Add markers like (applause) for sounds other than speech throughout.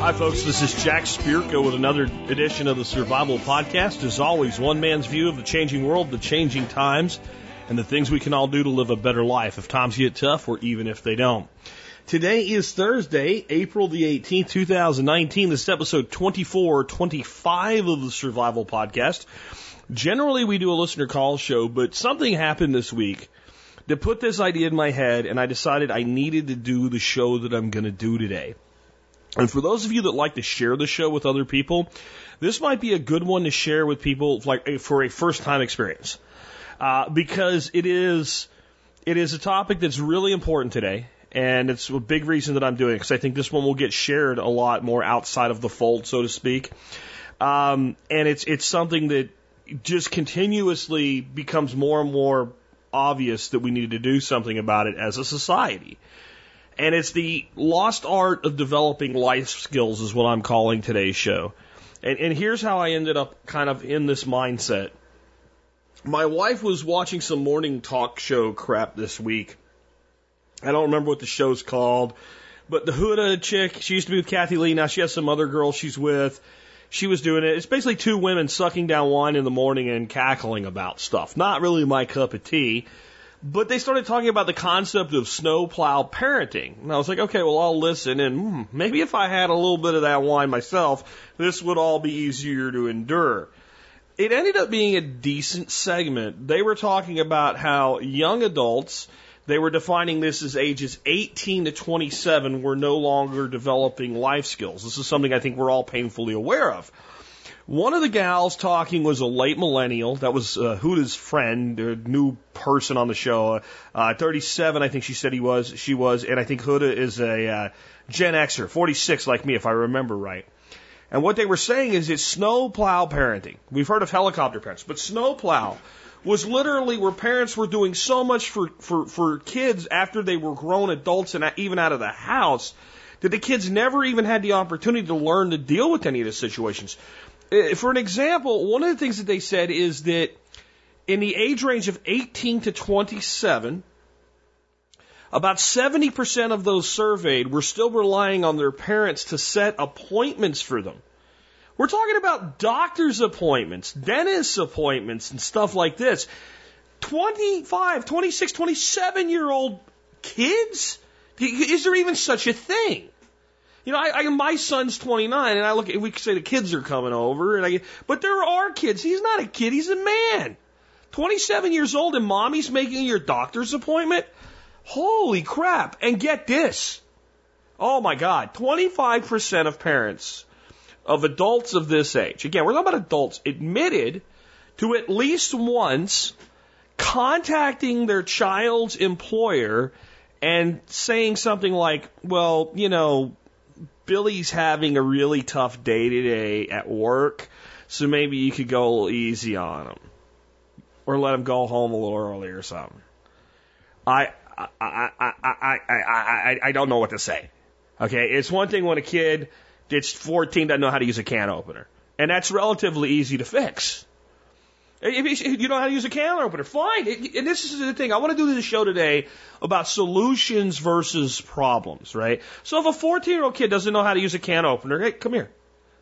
Hi, folks. This is Jack Spirko with another edition of the Survival Podcast. As always, one man's view of the changing world, the changing times, and the things we can all do to live a better life if times get tough or even if they don't. Today is Thursday, April the 18th, 2019. This is episode 24, 25 of the Survival Podcast. Generally, we do a listener call show, but something happened this week that put this idea in my head, and I decided I needed to do the show that I'm going to do today. And for those of you that like to share the show with other people, this might be a good one to share with people like for a first time experience. Uh, because it is, it is a topic that's really important today. And it's a big reason that I'm doing it because I think this one will get shared a lot more outside of the fold, so to speak. Um, and it's, it's something that just continuously becomes more and more obvious that we need to do something about it as a society. And it's the lost art of developing life skills is what I'm calling today's show. And, and here's how I ended up kind of in this mindset. My wife was watching some morning talk show crap this week. I don't remember what the show's called, but the Hoda chick, she used to be with Kathie Lee. Now she has some other girl she's with. She was doing it. It's basically two women sucking down wine in the morning and cackling about stuff. Not really my cup of tea. But they started talking about the concept of snowplow parenting. And I was like, okay, well, I'll listen. And hmm, maybe if I had a little bit of that wine myself, this would all be easier to endure. It ended up being a decent segment. They were talking about how young adults, they were defining this as ages 18 to 27, were no longer developing life skills. This is something I think we're all painfully aware of. One of the gals talking was a late millennial. That was uh, Hoda's friend, a new person on the show. Uh, 37, I think she said he was. She was, and I think Huda is a uh, Gen Xer, 46 like me, if I remember right. And what they were saying is it's snowplow parenting. We've heard of helicopter parents, but snowplow was literally where parents were doing so much for, for, for kids after they were grown adults and even out of the house that the kids never even had the opportunity to learn to deal with any of the situations. Uh, for an example, one of the things that they said is that in the age range of 18 to 27, about 70% of those surveyed were still relying on their parents to set appointments for them. We're talking about doctor's appointments, dentist appointments, and stuff like this. 25, 26, 27 year old kids? Is there even such a thing? You know, I, I, my son's 29, and I look at, we could say the kids are coming over, and I, but there are kids. He's not a kid, he's a man. 27 years old, and mommy's making your doctor's appointment? Holy crap. And get this. Oh my God. 25% of parents of adults of this age, again, we're talking about adults, admitted to at least once contacting their child's employer and saying something like, well, you know, Billy's having a really tough day today at work, so maybe you could go a little easy on him. Or let him go home a little early or something. I, I, I, I, I, I, I don't know what to say. Okay, it's one thing when a kid that's 14 doesn't know how to use a can opener. And that's relatively easy to fix. If you know how to use a can opener, fine. And this is the thing. I want to do this show today about solutions versus problems, right? So if a 14 year old kid doesn't know how to use a can opener, hey, come here.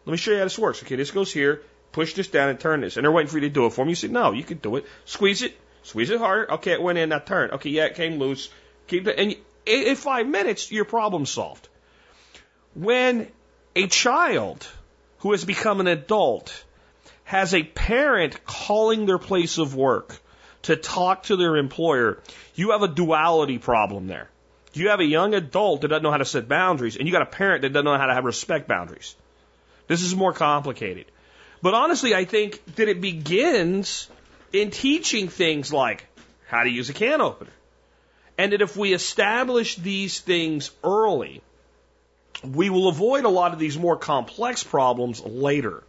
Let me show you how this works. Okay, this goes here. Push this down and turn this. And they're waiting for you to do it for them. You say, no, you can do it. Squeeze it. Squeeze it harder. Okay, it went in. Now turn. Okay, yeah, it came loose. Keep it. And in five minutes, your problem solved. When a child who has become an adult has a parent calling their place of work to talk to their employer, you have a duality problem there. You have a young adult that doesn't know how to set boundaries, and you got a parent that doesn't know how to have respect boundaries. This is more complicated. But honestly, I think that it begins in teaching things like how to use a can opener. And that if we establish these things early, we will avoid a lot of these more complex problems later.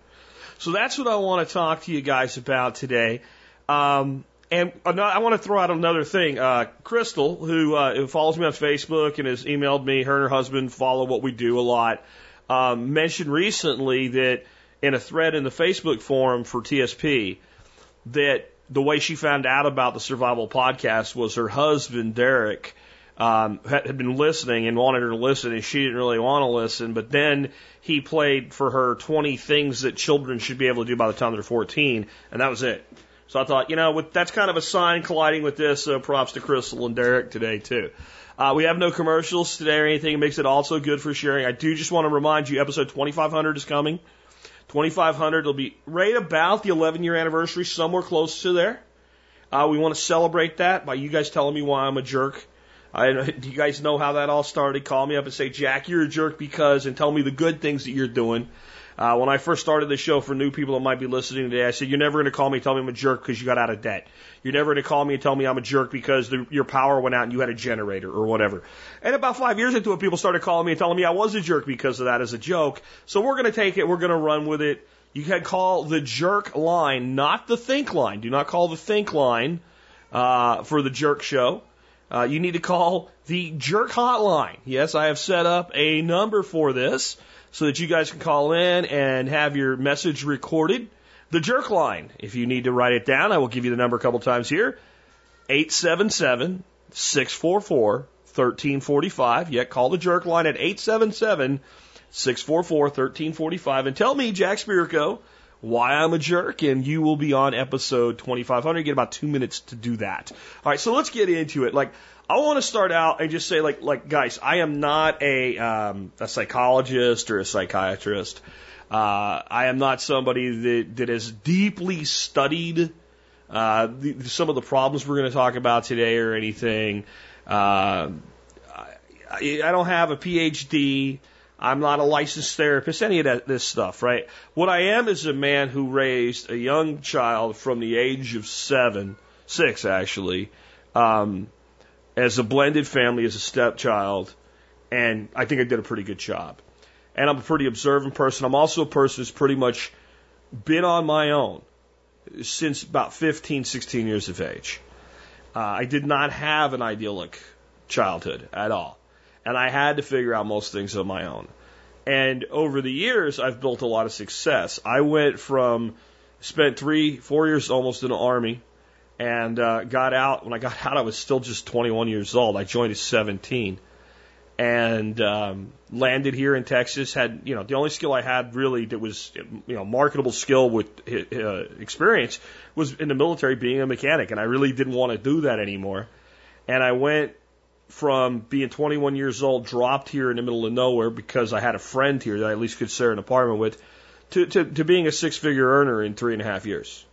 So that's what I want to talk to you guys about today. Um, and I want to throw out another thing. Uh, Crystal, who, uh, follows me on Facebook and has emailed me, her and her husband follow what we do a lot, um, mentioned recently that in a thread in the Facebook forum for TSP, that the way she found out about the Survival Podcast was her husband, Derek, um, had, been listening and wanted her to listen, and she didn't really want to listen. But then he played for her 20 things that children should be able to do by the time they're 14, and that was it. So I thought, you know, with, that's kind of a sign colliding with this. Uh, props to Crystal and Derek today too. Uh, we have no commercials today or anything. It makes it also good for sharing. I do just want to remind you, episode 2500 is coming. 2500 will be right about the 11 year anniversary, somewhere close to there. Uh, we want to celebrate that by you guys telling me why I'm a jerk. I, do you guys know how that all started? Call me up and say, Jack, you're a jerk because, and tell me the good things that you're doing. Uh, when I first started the show for new people that might be listening today, I said, You're never going to call me and tell me I'm a jerk because you got out of debt. You're never going to call me and tell me I'm a jerk because the, your power went out and you had a generator or whatever. And about five years into it, people started calling me and telling me I was a jerk because of that as a joke. So we're going to take it, we're going to run with it. You can call the jerk line, not the think line. Do not call the think line uh, for the jerk show. Uh, you need to call the jerk hotline. Yes, I have set up a number for this so that you guys can call in and have your message recorded. The jerk line, if you need to write it down, I will give you the number a couple times here. 877 644 1345. Yeah, call the jerk line at 877 644 1345 and tell me, Jack Spirko, why I'm a jerk, and you will be on episode 2500. You get about two minutes to do that. All right, so let's get into it. Like, I want to start out and just say, like, like guys, I am not a um, a psychologist or a psychiatrist. Uh, I am not somebody that that has deeply studied uh, the, some of the problems we're going to talk about today or anything. Uh, I, I don't have a PhD. I'm not a licensed therapist, any of that, this stuff, right? What I am is a man who raised a young child from the age of seven, six actually, um, as a blended family, as a stepchild, and I think I did a pretty good job. And I'm a pretty observant person. I'm also a person who's pretty much been on my own since about 15, 16 years of age. Uh, I did not have an idyllic childhood at all and I had to figure out most things on my own. And over the years, I've built a lot of success. I went from spent three, four years almost in the army, and uh, got out. When I got out, I was still just 21 years old. I joined at 17, and um, landed here in Texas. Had you know the only skill I had really that was you know marketable skill with uh, experience was in the military being a mechanic, and I really didn't want to do that anymore. And I went from being 21 years old, dropped here in the middle of nowhere because I had a friend here that I at least could share an apartment with, to, to, to being a six figure earner in three and a half years.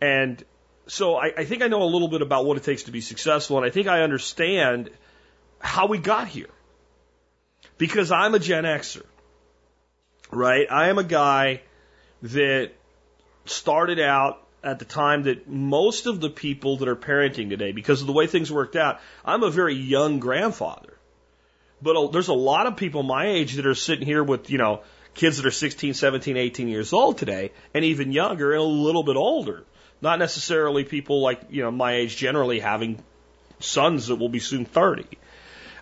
And so I, I think I know a little bit about what it takes to be successful, and I think I understand how we got here. Because I'm a Gen Xer, right? I am a guy that started out at the time that most of the people that are parenting today, because of the way things worked out, I'm a very young grandfather. But there's a lot of people my age that are sitting here with, you know, kids that are 16, 17, 18 years old today, and even younger and a little bit older. Not necessarily people like, you know, my age generally having sons that will be soon 30.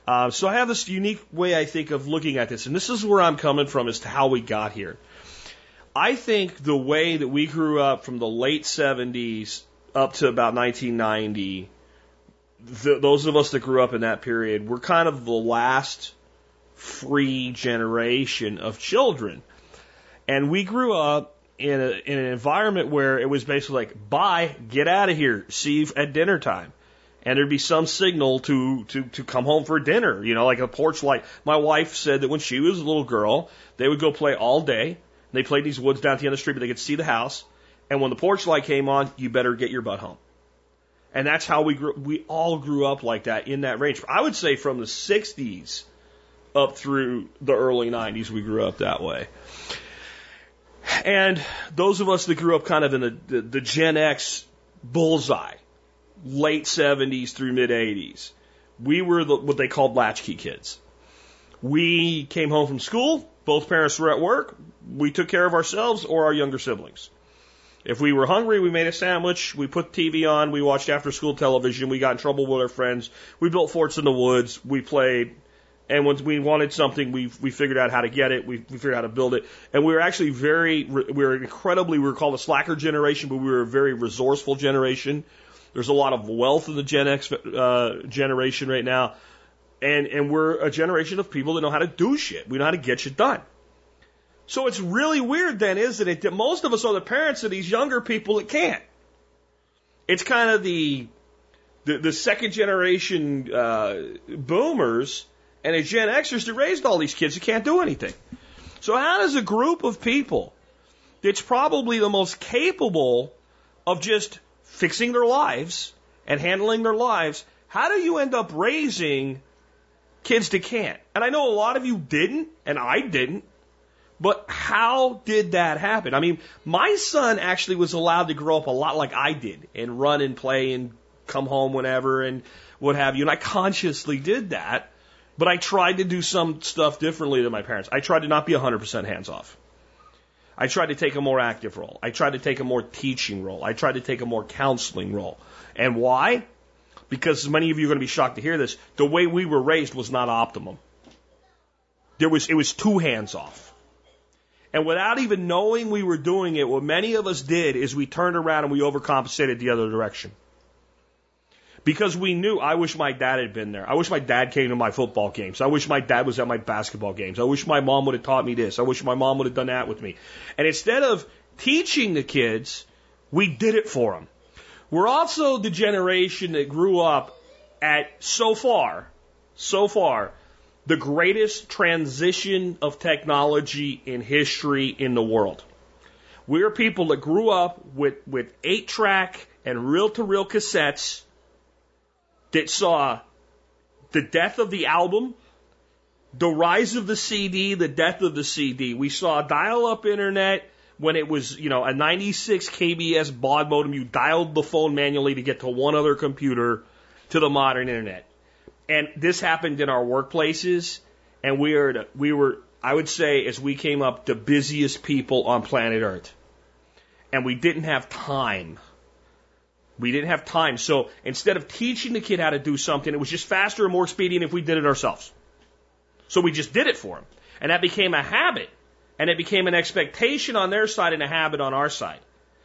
Uh, so I have this unique way, I think, of looking at this, and this is where I'm coming from as to how we got here. I think the way that we grew up from the late 70s up to about 1990, the, those of us that grew up in that period were kind of the last free generation of children. And we grew up in, a, in an environment where it was basically like, bye, get out of here, see you at dinner time. And there'd be some signal to, to, to come home for dinner, you know, like a porch light. My wife said that when she was a little girl, they would go play all day they played these woods down at the end of the street, but they could see the house. And when the porch light came on, you better get your butt home. And that's how we grew. We all grew up like that in that range. I would say from the 60s up through the early 90s, we grew up that way. And those of us that grew up kind of in the, the, the Gen X bullseye, late 70s through mid 80s, we were the, what they called latchkey kids. We came home from school, both parents were at work, we took care of ourselves or our younger siblings. If we were hungry, we made a sandwich, we put TV on, we watched after school television, we got in trouble with our friends, we built forts in the woods, we played, and when we wanted something, we we figured out how to get it, we, we figured out how to build it, and we were actually very, we were incredibly, we were called a slacker generation, but we were a very resourceful generation. There's a lot of wealth in the Gen X uh, generation right now. And, and we're a generation of people that know how to do shit. We know how to get shit done. So it's really weird then, isn't it, that most of us are the parents of these younger people that can't. It's kind of the, the, the second generation uh, boomers and the Gen Xers that raised all these kids that can't do anything. So how does a group of people that's probably the most capable of just fixing their lives and handling their lives, how do you end up raising kids that can't? And I know a lot of you didn't, and I didn't. But how did that happen? I mean, my son actually was allowed to grow up a lot like I did and run and play and come home whenever and what have you. And I consciously did that. But I tried to do some stuff differently than my parents. I tried to not be 100% hands off. I tried to take a more active role. I tried to take a more teaching role. I tried to take a more counseling role. And why? Because many of you are going to be shocked to hear this. The way we were raised was not optimum. There was, it was too hands off. And without even knowing we were doing it, what many of us did is we turned around and we overcompensated the other direction because we knew I wish my dad had been there. I wish my dad came to my football games. I wish my dad was at my basketball games. I wish my mom would have taught me this. I wish my mom would have done that with me. And instead of teaching the kids, we did it for them. We're also the generation that grew up at so far, so far, the greatest transition of technology in history in the world. We're people that grew up with, with eight track and reel to reel cassettes that saw the death of the album, the rise of the CD, the death of the CD. We saw dial up internet when it was, you know, a 96 KBS baud modem. You dialed the phone manually to get to one other computer to the modern internet. And this happened in our workplaces, and we are, we were, I would say, as we came up, the busiest people on planet Earth. And we didn't have time we didn't have time. So instead of teaching the kid how to do something, it was just faster and more expedient if we did it ourselves. So we just did it for him. And that became a habit. And it became an expectation on their side and a habit on our side.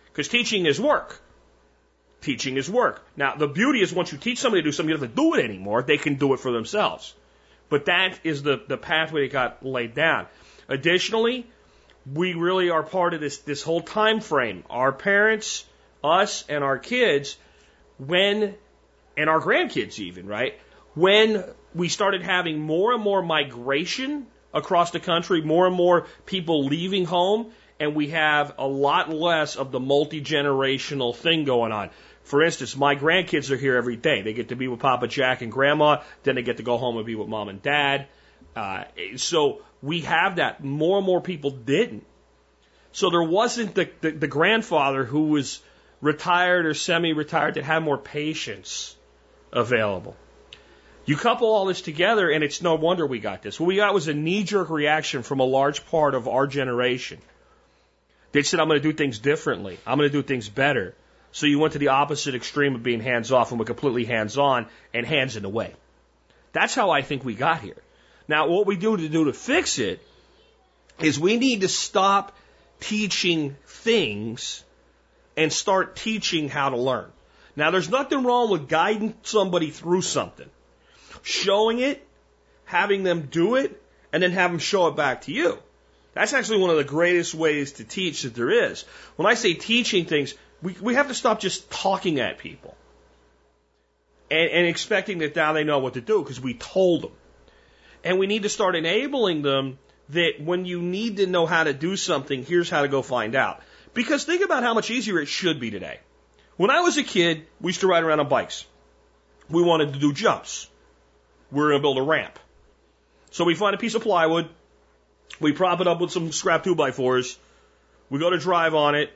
Because teaching is work. Teaching is work. Now, the beauty is once you teach somebody to do something, you don't have to do it anymore. They can do it for themselves. But that is the, the pathway that got laid down. Additionally, we really are part of this, this whole time frame. Our parents, us and our kids when, and our grandkids even, right? When we started having more and more migration across the country, more and more people leaving home, and we have a lot less of the multi generational thing going on. For instance, my grandkids are here every day. They get to be with Papa Jack and Grandma, then they get to go home and be with Mom and Dad. Uh, so we have that. More and more people didn't. So there wasn't the, the, the grandfather who was retired or semi retired that had more patience available. You couple all this together, and it's no wonder we got this. What we got was a knee jerk reaction from a large part of our generation. They said, I'm going to do things differently. I'm going to do things better. So you went to the opposite extreme of being hands off and we're completely hands on and hands in the way. That's how I think we got here. Now, what we do to do to fix it is we need to stop teaching things and start teaching how to learn. Now, there's nothing wrong with guiding somebody through something, showing it, having them do it, and then have them show it back to you. That's actually one of the greatest ways to teach that there is. When I say teaching things, we, we have to stop just talking at people and, and expecting that now they know what to do because we told them. And we need to start enabling them that when you need to know how to do something, here's how to go find out. Because think about how much easier it should be today. When I was a kid, we used to ride around on bikes. We wanted to do jumps. We were going to build a ramp. So we find a piece of plywood. We prop it up with some scrap two by fours. We go to drive on it.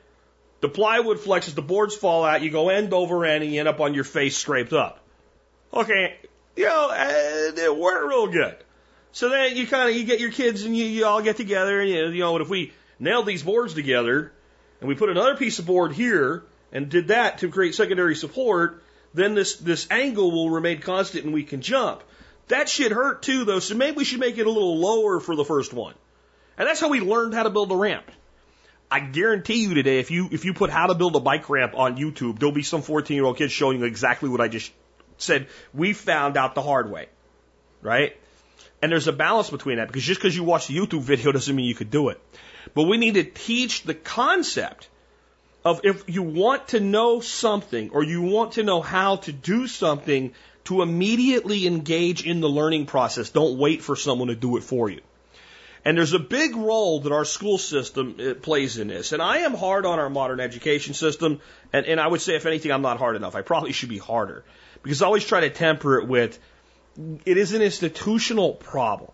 The plywood flexes, the boards fall out. You go end over end and you end up on your face scraped up. Okay, you know, it worked real good. So then you kind of you get your kids and you, you all get together and you, you know, if we nail these boards together, and we put another piece of board here and did that to create secondary support, then this, this angle will remain constant and we can jump. That shit hurt too though, so maybe we should make it a little lower for the first one. And that's how we learned how to build a ramp. I guarantee you today, if you if you put how to build a bike ramp on YouTube, there'll be some 14 year old kid showing you exactly what I just said. We found out the hard way, right? And there's a balance between that because just because you watch the YouTube video (laughs) doesn't mean you could do it. But we need to teach the concept of if you want to know something or you want to know how to do something, to immediately engage in the learning process. Don't wait for someone to do it for you. And there's a big role that our school system uh, plays in this. And I am hard on our modern education system. And, and I would say, if anything, I'm not hard enough. I probably should be harder. Because I always try to temper it with it is an institutional problem.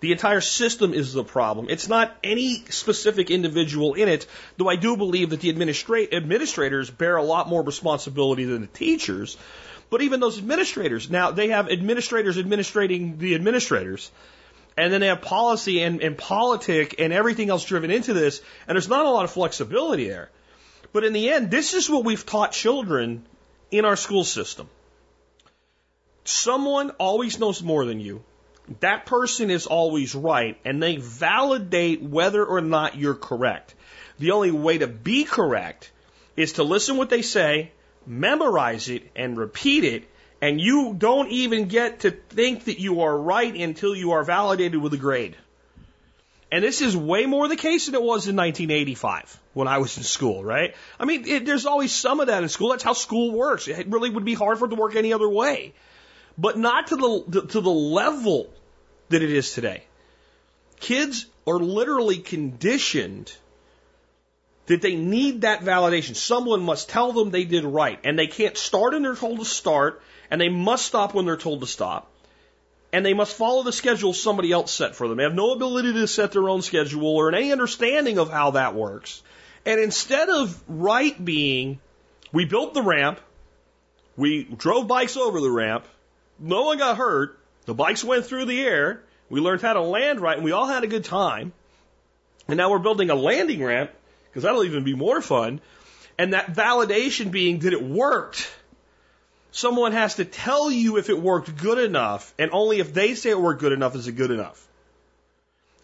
The entire system is the problem. It's not any specific individual in it, though I do believe that the administra- administrators bear a lot more responsibility than the teachers. But even those administrators, now they have administrators administrating the administrators. And then they have policy and, and politic and everything else driven into this. And there's not a lot of flexibility there. But in the end, this is what we've taught children in our school system. Someone always knows more than you. That person is always right, and they validate whether or not you're correct. The only way to be correct is to listen what they say, memorize it, and repeat it, and you don't even get to think that you are right until you are validated with a grade. And this is way more the case than it was in 1985 when I was in school, right? I mean, it, there's always some of that in school. That's how school works. It really would be hard for it to work any other way, but not to the to the level that it is today. Kids are literally conditioned that they need that validation. Someone must tell them they did right, and they can't start when they're told to start, and they must stop when they're told to stop. And they must follow the schedule somebody else set for them. They have no ability to set their own schedule or any understanding of how that works. And instead of right being, we built the ramp, we drove bikes over the ramp, no one got hurt, the bikes went through the air, we learned how to land right, and we all had a good time. And now we're building a landing ramp, because that'll even be more fun. And that validation being that it worked Someone has to tell you if it worked good enough, and only if they say it worked good enough is it good enough.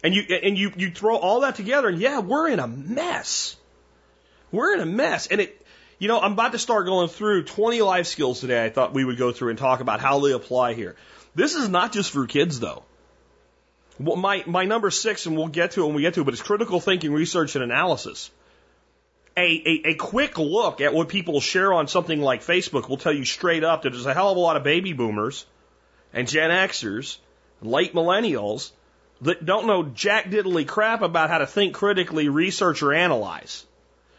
And you and you you throw all that together, and yeah, we're in a mess. We're in a mess, and it. You know, I'm about to start going through 20 life skills today. I thought we would go through and talk about how they apply here. This is not just for kids, though. Well, my my number six, and we'll get to it when we get to it, but it's critical thinking, research, and analysis a, a, a quick look at what people share on something like Facebook will tell you straight up that there's a hell of a lot of baby boomers and Gen Xers, late millennials that don't know jack diddly crap about how to think critically, research, or analyze.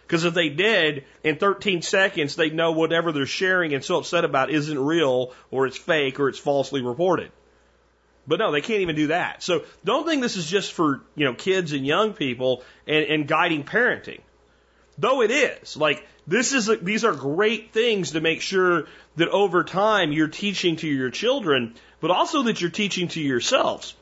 Because if they did, in 13 seconds, they'd know whatever they're sharing and so upset about isn't real, or it's fake, or it's falsely reported. But no, they can't even do that. So don't think this is just for, you know, kids and young people and, and guiding parenting. Though it is. Like, this is, a, these are great things to make sure that over time you're teaching to your children, but also that you're teaching to yourselves.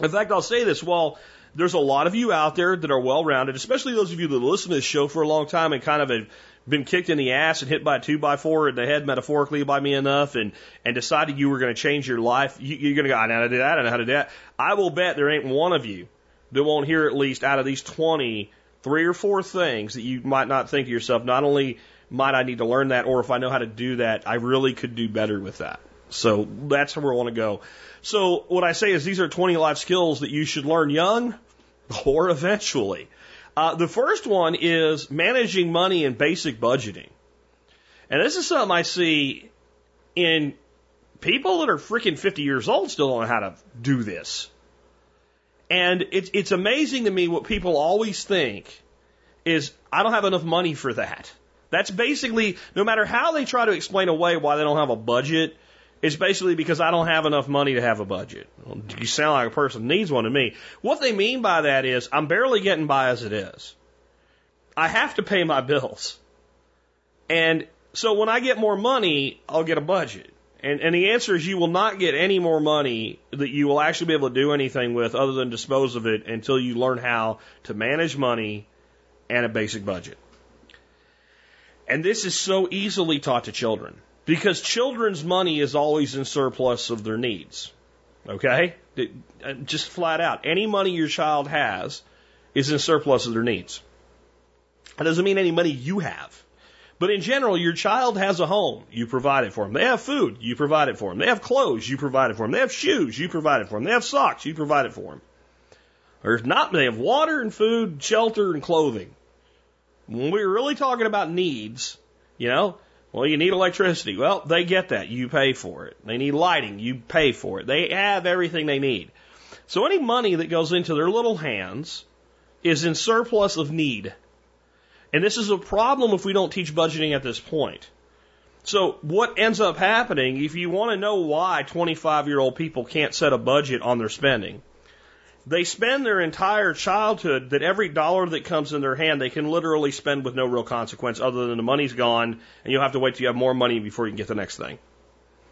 In fact, I'll say this, while there's a lot of you out there that are well rounded, especially those of you that listen to this show for a long time and kind of have been kicked in the ass and hit by a two by four in the head metaphorically by me enough and, and decided you were going to change your life. You, you're going to go, I know how to do that, I know how to do that. I will bet there ain't one of you that won't hear at least out of these 20 three or four things that you might not think to yourself, not only might I need to learn that, or if I know how to do that, I really could do better with that. So that's where I want to go. So what I say is these are 20 life skills that you should learn young or eventually. Uh, the first one is managing money and basic budgeting. And this is something I see in people that are freaking 50 years old still don't know how to do this. And it's, it's amazing to me what people always think is, I don't have enough money for that. That's basically, no matter how they try to explain away why they don't have a budget, it's basically because I don't have enough money to have a budget. Well, you sound like a person needs one to me. What they mean by that is, I'm barely getting by as it is. I have to pay my bills. And so when I get more money, I'll get a budget. And, and the answer is you will not get any more money that you will actually be able to do anything with other than dispose of it until you learn how to manage money and a basic budget. And this is so easily taught to children because children's money is always in surplus of their needs. Okay? Uh, just flat out. Any money your child has is in surplus of their needs. That doesn't mean any money you have. But in general, your child has a home, you provide it for them. They have food, you provide it for them. They have clothes, you provide it for them. They have shoes, you provide it for them. They have socks, you provide it for them. Or if not, they have water and food, shelter and clothing. When we're really talking about needs, you know, well, you need electricity. Well, they get that. You pay for it. They need lighting. You pay for it. They have everything they need. So any money that goes into their little hands is in surplus of need. And this is a problem if we don't teach budgeting at this point. So what ends up happening, if you want to know why 25 year old people can't set a budget on their spending, they spend their entire childhood that every dollar that comes in their hand they can literally spend with no real consequence other than the money's gone and you'll have to wait till you have more money before you can get the next thing.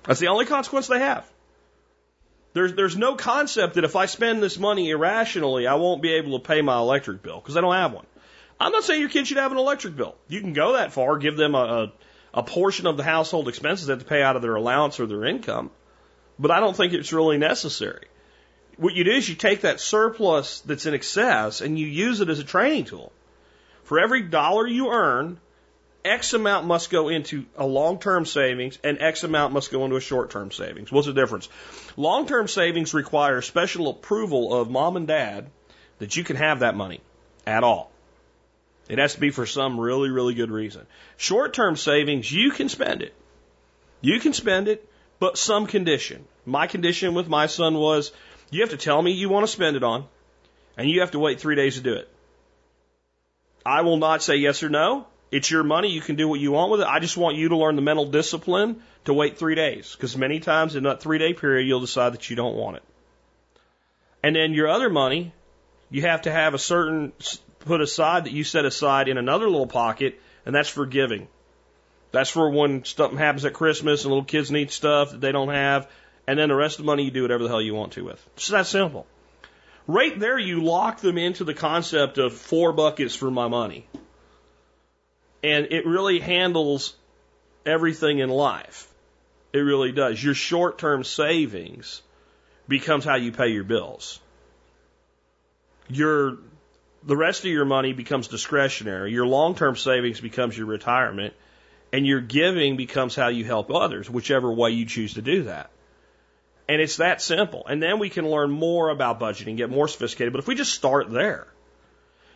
That's the only consequence they have. There's, there's no concept that if I spend this money irrationally, I won't be able to pay my electric bill because I don't have one. I'm not saying your kid should have an electric bill. You can go that far, give them a, a, a portion of the household expenses that to pay out of their allowance or their income, but I don't think it's really necessary. What you do is you take that surplus that's in excess and you use it as a training tool. For every dollar you earn, X amount must go into a long term savings and X amount must go into a short term savings. What's the difference? Long term savings require special approval of mom and dad that you can have that money at all. It has to be for some really, really good reason. Short term savings, you can spend it. You can spend it, but some condition. My condition with my son was you have to tell me you want to spend it on, and you have to wait three days to do it. I will not say yes or no. It's your money. You can do what you want with it. I just want you to learn the mental discipline to wait three days. Because many times in that three day period, you'll decide that you don't want it. And then your other money, you have to have a certain put aside that you set aside in another little pocket, and that's for giving. That's for when something happens at Christmas and little kids need stuff that they don't have, and then the rest of the money you do whatever the hell you want to with. It's that simple. Right there, you lock them into the concept of four buckets for my money. And it really handles everything in life. It really does. Your short term savings becomes how you pay your bills. Your the rest of your money becomes discretionary. Your long term savings becomes your retirement, and your giving becomes how you help others, whichever way you choose to do that. And it's that simple. And then we can learn more about budgeting, get more sophisticated. But if we just start there,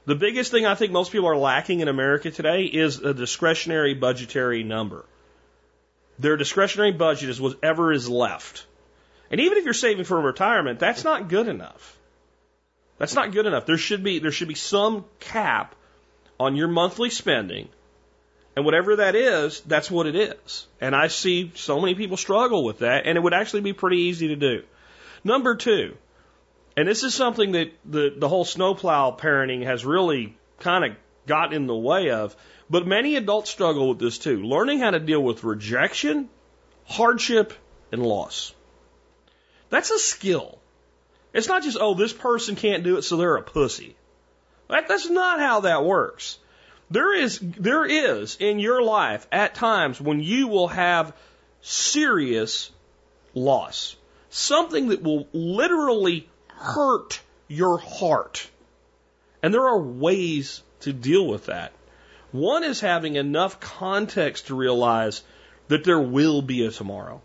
the biggest thing I think most people are lacking in America today is a discretionary budgetary number. Their discretionary budget is whatever is left. And even if you're saving for retirement, that's not good enough. That's not good enough. There should be there should be some cap on your monthly spending. And whatever that is, that's what it is. And I see so many people struggle with that, and it would actually be pretty easy to do. Number two, and this is something that the, the whole snowplow parenting has really kind of got in the way of, but many adults struggle with this too. Learning how to deal with rejection, hardship, and loss. That's a skill. It's not just, oh, this person can't do it, so they're a pussy. That, that's not how that works. There is, there is in your life at times when you will have serious loss. Something that will literally hurt your heart. And there are ways to deal with that. One is having enough context to realize that there will be a tomorrow.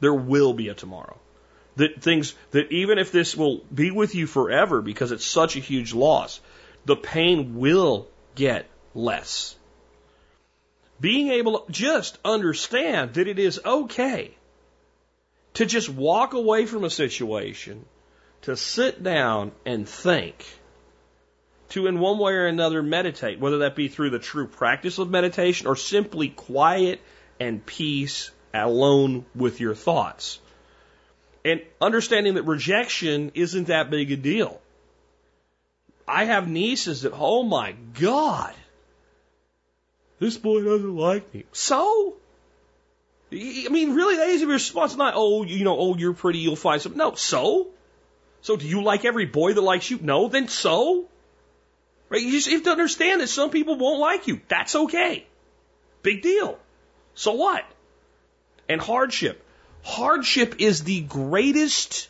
There will be a tomorrow. That things, that even if this will be with you forever because it's such a huge loss, the pain will get less. Being able to just understand that it is okay to just walk away from a situation, to sit down and think, to in one way or another meditate, whether that be through the true practice of meditation or simply quiet and peace alone with your thoughts. And understanding that rejection isn't that big a deal. I have nieces that, oh my God, this boy doesn't like me. So? I mean, really, that is your response. Not, oh, you know, oh, you're pretty, you'll find some. No, so? So do you like every boy that likes you? No, then so? Right? You just have to understand that some people won't like you. That's okay. Big deal. So what? And hardship. Hardship is the greatest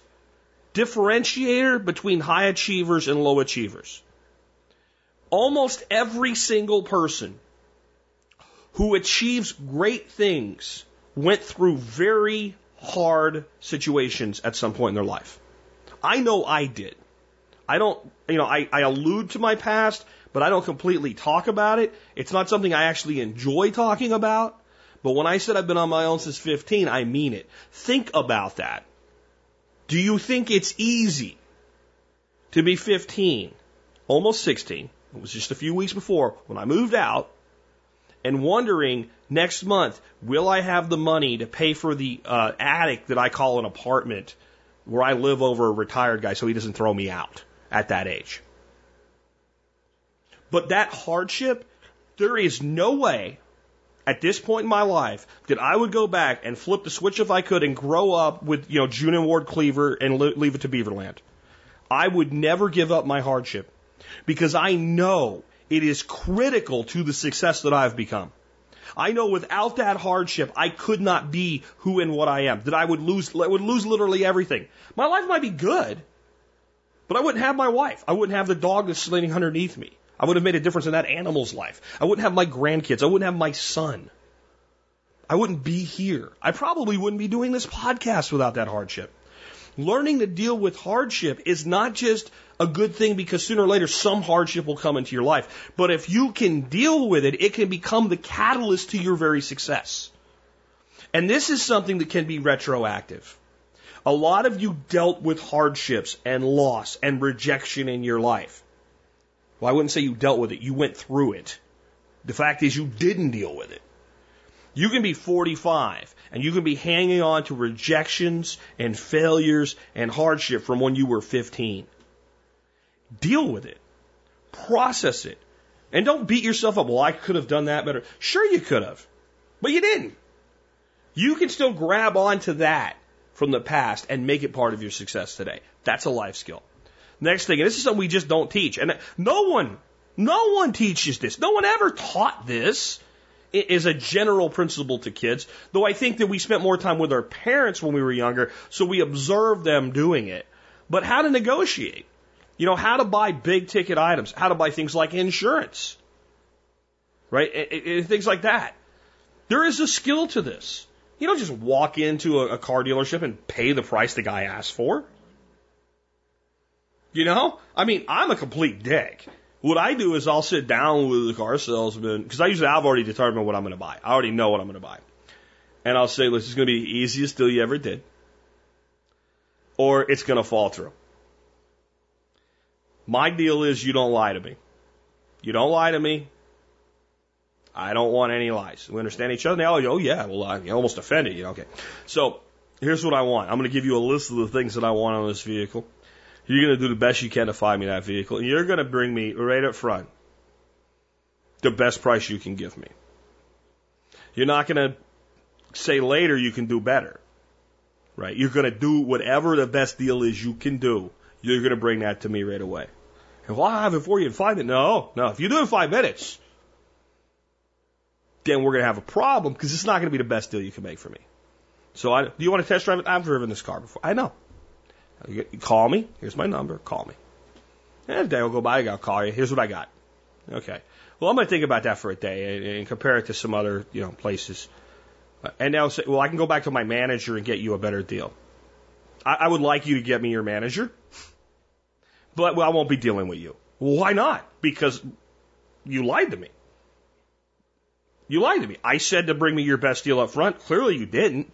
differentiator between high achievers and low achievers. almost every single person who achieves great things went through very hard situations at some point in their life. I know I did. I don't, you know, I, I allude to my past, but I don't completely talk about it. It's not something I actually enjoy talking about. But when I said I've been on my own since 15, I mean it. Think about that. Do you think it's easy to be 15, almost 16? It was just a few weeks before when I moved out and wondering next month, will I have the money to pay for the uh, attic that I call an apartment where I live over a retired guy so he doesn't throw me out at that age? But that hardship, there is no way at this point in my life that I would go back and flip the switch if I could and grow up with, you know, June and Ward Cleaver and leave it to Beaverland. I would never give up my hardship because I know it is critical to the success that I've become. I know without that hardship, I could not be who and what I am. That I would lose, I would lose literally everything. My life might be good, but I wouldn't have my wife. I wouldn't have the dog that's sleeping underneath me. I would have made a difference in that animal's life. I wouldn't have my grandkids. I wouldn't have my son. I wouldn't be here. I probably wouldn't be doing this podcast without that hardship. Learning to deal with hardship is not just a good thing because sooner or later some hardship will come into your life. But if you can deal with it, it can become the catalyst to your very success. And this is something that can be retroactive. A lot of you dealt with hardships and loss and rejection in your life. Well, I wouldn't say you dealt with it, you went through it. The fact is, you didn't deal with it. You can be 45 and you can be hanging on to rejections and failures and hardship from when you were 15. Deal with it. Process it. And don't beat yourself up. Well, I could have done that better. Sure, you could have, but you didn't. You can still grab onto that from the past and make it part of your success today. That's a life skill. Next thing, and this is something we just don't teach. And no one, no one teaches this. No one ever taught this is a general principle to kids, though I think that we spent more time with our parents when we were younger, so we observed them doing it. But how to negotiate. You know, how to buy big ticket items, how to buy things like insurance, right? And things like that. There is a skill to this. You don't just walk into a, car dealership and pay the price the guy asked for. You know? I mean, I'm a complete dick. What I do is I'll sit down with the car salesman because I usually I've already determined what I'm going to buy. I already know what I'm going to buy, and I'll say, "This is going to be the easiest deal you ever did, or it's going to fall through." My deal is you don't lie to me. You don't lie to me. I don't want any lies. We understand each other now. Oh yeah, well I almost offended you. Okay, so here's what I want. I'm going to give you a list of the things that I want on this vehicle. You're going to do the best you can to find me that vehicle. And you're going to bring me right up front the best price you can give me. You're not going to say later you can do better. Right? You're going to do whatever the best deal is you can do. You're going to bring that to me right away. And well, I'll have it for you in five minutes. No, no. If you do it in five minutes, then we're going to have a problem because it's not going to be the best deal you can make for me. So I, do you want to test drive it? I've driven this car before. I know. You call me. Here's my number. Call me. And a day will go by. I'll call you. Here's what I got. Okay. Well, I'm going to think about that for a day and, and compare it to some other, you know, places. Uh, and now say, well, I can go back to my manager and get you a better deal. I, I would like you to get me your manager, but well, I won't be dealing with you. Why not? Because you lied to me. You lied to me. I said to bring me your best deal up front. Clearly you didn't.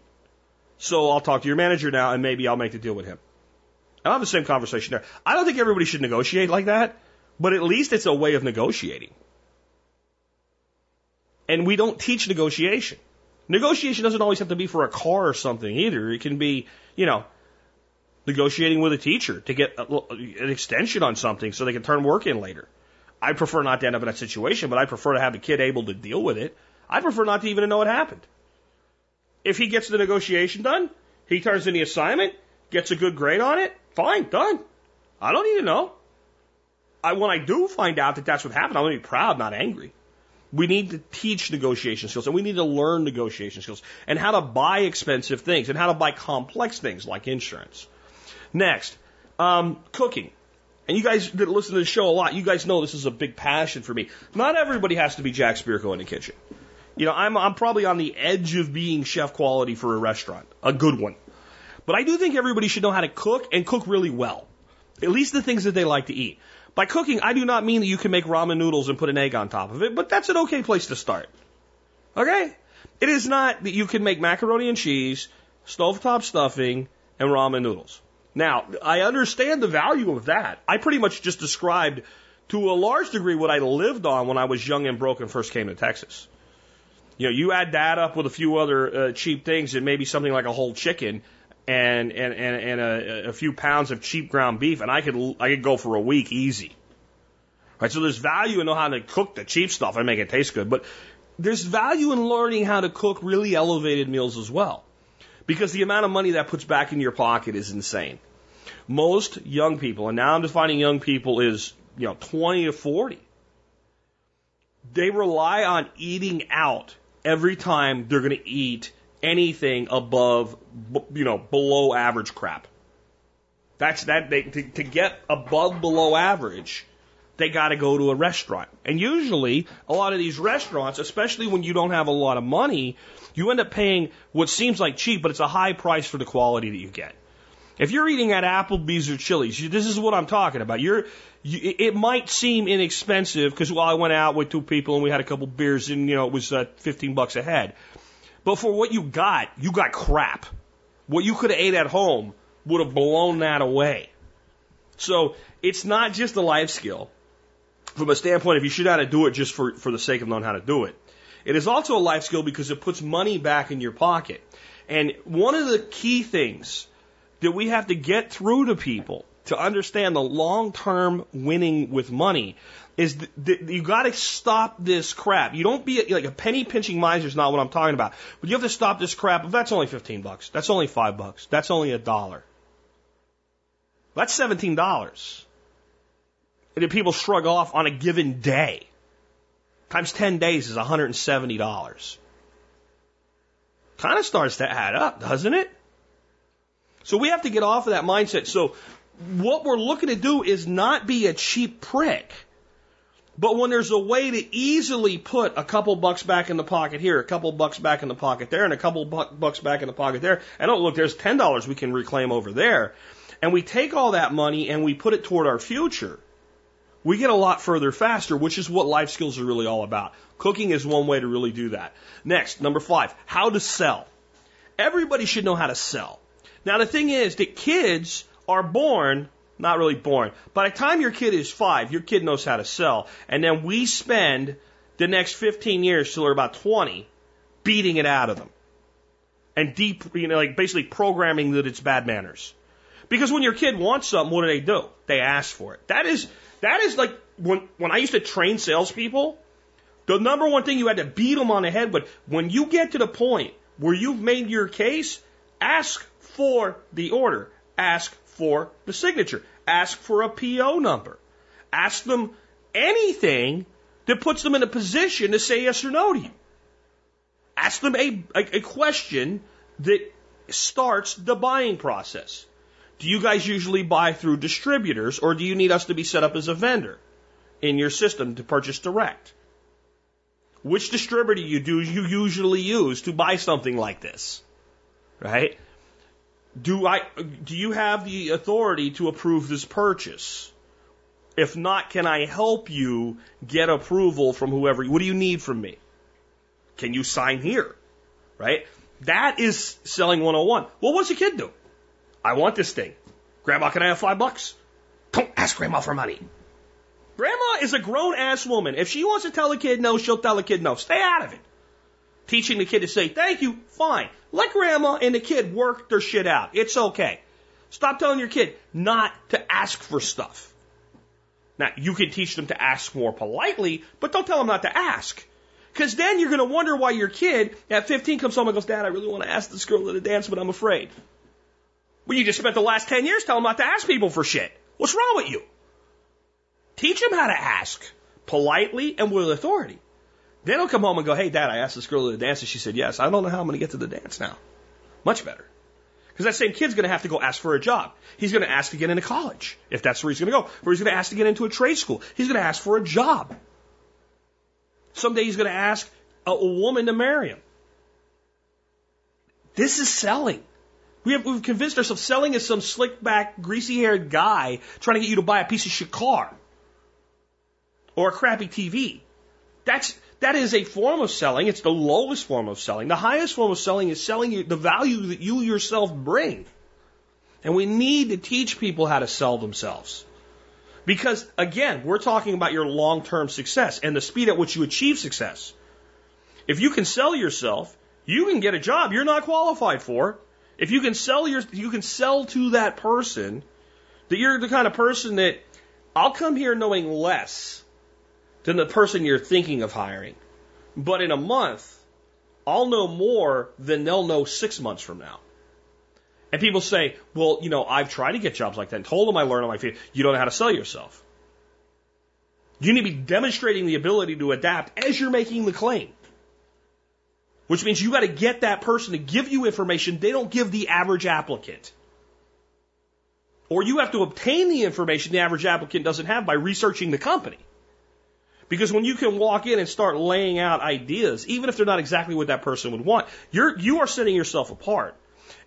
So I'll talk to your manager now and maybe I'll make the deal with him. I'll have the same conversation there. I don't think everybody should negotiate like that, but at least it's a way of negotiating. And we don't teach negotiation. Negotiation doesn't always have to be for a car or something either. It can be, you know, negotiating with a teacher to get a, an extension on something so they can turn work in later. I prefer not to end up in that situation, but I prefer to have the kid able to deal with it. I prefer not to even know what happened. If he gets the negotiation done, he turns in the assignment, gets a good grade on it, Fine, done. I don't need to know. I, when I do find out that that's what happened, I'm going to be proud, not angry. We need to teach negotiation skills and we need to learn negotiation skills and how to buy expensive things and how to buy complex things like insurance. Next, um, cooking. and you guys that listen to the show a lot, you guys know this is a big passion for me. Not everybody has to be Jack Spirko in the kitchen. You know, I'm, I'm probably on the edge of being chef quality for a restaurant, a good one. But I do think everybody should know how to cook and cook really well. At least the things that they like to eat. By cooking, I do not mean that you can make ramen noodles and put an egg on top of it, but that's an okay place to start. Okay? It is not that you can make macaroni and cheese, stovetop stuffing, and ramen noodles. Now, I understand the value of that. I pretty much just described to a large degree what I lived on when I was young and broke and first came to Texas. You know, you add that up with a few other uh, cheap things and maybe something like a whole chicken and and and, and a, a few pounds of cheap ground beef, and I could I could go for a week easy. Right, so there's value in knowing how to cook the cheap stuff and make it taste good, but there's value in learning how to cook really elevated meals as well because the amount of money that puts back in your pocket is insane. Most young people, and now I'm defining young people is, you know, 20 to 40. They rely on eating out every time they're going to eat anything above, you know, below average crap. That's that they to, to get above below average, they got to go to a restaurant. And usually, a lot of these restaurants, especially when you don't have a lot of money, you end up paying what seems like cheap, but it's a high price for the quality that you get. If you're eating at Applebee's or Chili's, this is what I'm talking about. You're, you, it might seem inexpensive because well, I went out with two people and we had a couple beers and you know it was uh, 15 bucks a head. But for what you got, you got crap. What you could have ate at home would have blown that away. So it's not just a life skill from a standpoint of you should how to do it just for, for the sake of knowing how to do it. It is also a life skill because it puts money back in your pocket. And one of the key things that we have to get through to people to understand the long term winning with money is that you got to stop this crap. You don't be like a penny pinching miser is not what I'm talking about, but you have to stop this crap. That's only 15 bucks. That's only five bucks. That's only a dollar. That's $17. And then people shrug off on a given day times 10 days is $170. Kind of starts to add up, doesn't it? So we have to get off of that mindset. So what we're looking to do is not be a cheap prick. But when there's a way to easily put a couple bucks back in the pocket here, a couple bucks back in the pocket there, and a couple bucks back in the pocket there, and oh, look, there's $10 we can reclaim over there. And we take all that money and we put it toward our future we get a lot further faster, which is what life skills are really all about. Cooking is one way to really do that. Next, number five, how to sell. Everybody should know how to sell. Now, the thing is that kids are born, not really born, by the time your kid is five, your kid knows how to sell. And then we spend the next 15 years till they're about 20 beating it out of them. And deep, you know, like basically programming that it's bad manners. Because when your kid wants something, what do they do? They ask for it. That is, that is like when, when I used to train salespeople, the number one thing you had to beat them on the head with, when you get to the point where you've made your case, ask for the order. Ask for the signature. Ask for a PO number. Ask them anything that puts them in a position to say yes or no to you. Ask them a, a, a question that starts the buying process. Do you guys usually buy through distributors or do you need us to be set up as a vendor in your system to purchase direct? Which distributor you do you usually use to buy something like this? Right? Do I do you have the authority to approve this purchase? If not, can I help you get approval from whoever? What do you need from me? Can you sign here? Right? That is selling 101. Well, what's a kid do? I want this thing. Grandma, can I have five bucks? Don't ask grandma for money. Grandma is a grown ass woman. If she wants to tell a kid no, she'll tell a kid no. Stay out of it. Teaching the kid to say thank you, fine. Let grandma and the kid work their shit out. It's okay. Stop telling your kid not to ask for stuff. Now, you can teach them to ask more politely, but don't tell them not to ask. Because then you're going to wonder why your kid at 15 comes home and goes, Dad, I really want to ask this girl to the dance, but I'm afraid. Well, you just spent the last 10 years telling them not to ask people for shit. What's wrong with you? Teach them how to ask politely and with authority. Then he'll come home and go, Hey, dad, I asked this girl to the dance and she said yes. I don't know how I'm going to get to the dance now. Much better. Because that same kid's going to have to go ask for a job. He's going to ask to get into college, if that's where he's going to go. Or he's going to ask to get into a trade school. He's going to ask for a job. Someday he's going to ask a, a woman to marry him. This is selling. We have, we've convinced ourselves selling is some slick back, greasy haired guy trying to get you to buy a piece of shit car or a crappy TV. That's, that is a form of selling. It's the lowest form of selling. The highest form of selling is selling the value that you yourself bring. And we need to teach people how to sell themselves. Because again, we're talking about your long-term success and the speed at which you achieve success. If you can sell yourself, you can get a job you're not qualified for. If you can sell your, you can sell to that person that you're the kind of person that I'll come here knowing less than the person you're thinking of hiring. But in a month, I'll know more than they'll know six months from now. And people say, well, you know, I've tried to get jobs like that and told them I learned on my feet. You don't know how to sell yourself. You need to be demonstrating the ability to adapt as you're making the claim. Which means you got to get that person to give you information they don't give the average applicant. Or you have to obtain the information the average applicant doesn't have by researching the company. Because when you can walk in and start laying out ideas, even if they're not exactly what that person would want, you're, you are setting yourself apart.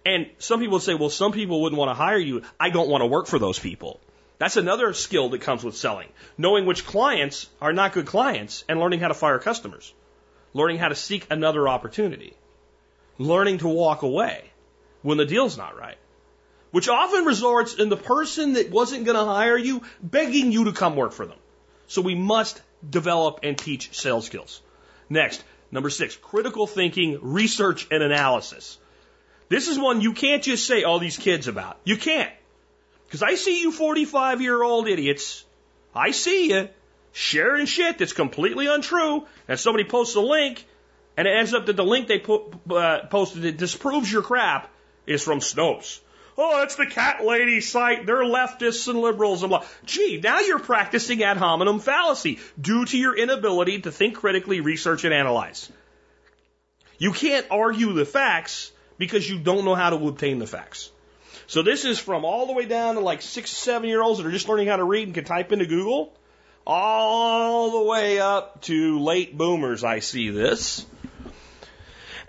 And some people say, well, some people wouldn't want to hire you. I don't want to work for those people. That's another skill that comes with selling. Knowing which clients are not good clients and learning how to fire customers. Learning how to seek another opportunity. Learning to walk away when the deal's not right. Which often results in the person that wasn't going to hire you begging you to come work for them. So we must develop and teach sales skills. Next, number six, critical thinking, research, and analysis. This is one you can't just say all these kids about. You can't. Because I see you 45 year old idiots. I see you sharing shit that's completely untrue. And somebody posts a link and it ends up that the link they put, uh, posted that disproves your crap is from Snopes. Oh, it's the cat lady site. They're leftists and liberals and blah. Gee, now you're practicing ad hominem fallacy due to your inability to think critically, research, and analyze. You can't argue the facts because you don't know how to obtain the facts. So this is from all the way down to like six, seven year olds that are just learning how to read and can type into Google, all the way up to late boomers. I see this.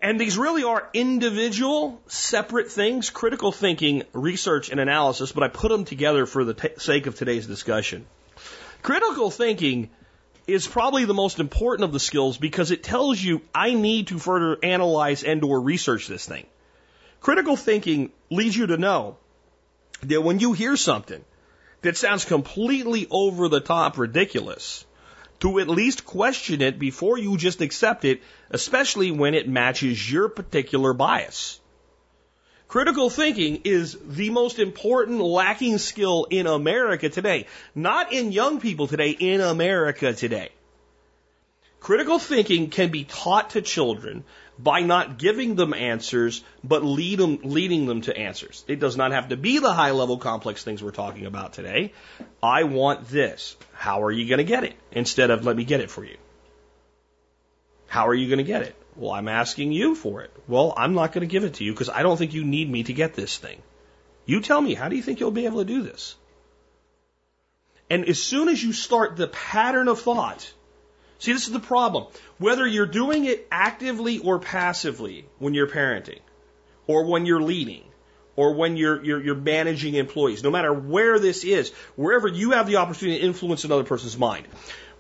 And these really are individual, separate things, critical thinking, research, and analysis, but I put them together for the t- sake of today's discussion. Critical thinking is probably the most important of the skills because it tells you I need to further analyze and or research this thing. Critical thinking leads you to know that when you hear something that sounds completely over the top ridiculous, to at least question it before you just accept it, especially when it matches your particular bias. Critical thinking is the most important lacking skill in America today. Not in young people today, in America today. Critical thinking can be taught to children by not giving them answers, but lead them, leading them to answers. It does not have to be the high level complex things we're talking about today. I want this. How are you going to get it? Instead of let me get it for you. How are you going to get it? Well, I'm asking you for it. Well, I'm not going to give it to you because I don't think you need me to get this thing. You tell me, how do you think you'll be able to do this? And as soon as you start the pattern of thought, See, this is the problem. Whether you're doing it actively or passively when you're parenting, or when you're leading, or when you're, you're, you're managing employees, no matter where this is, wherever you have the opportunity to influence another person's mind,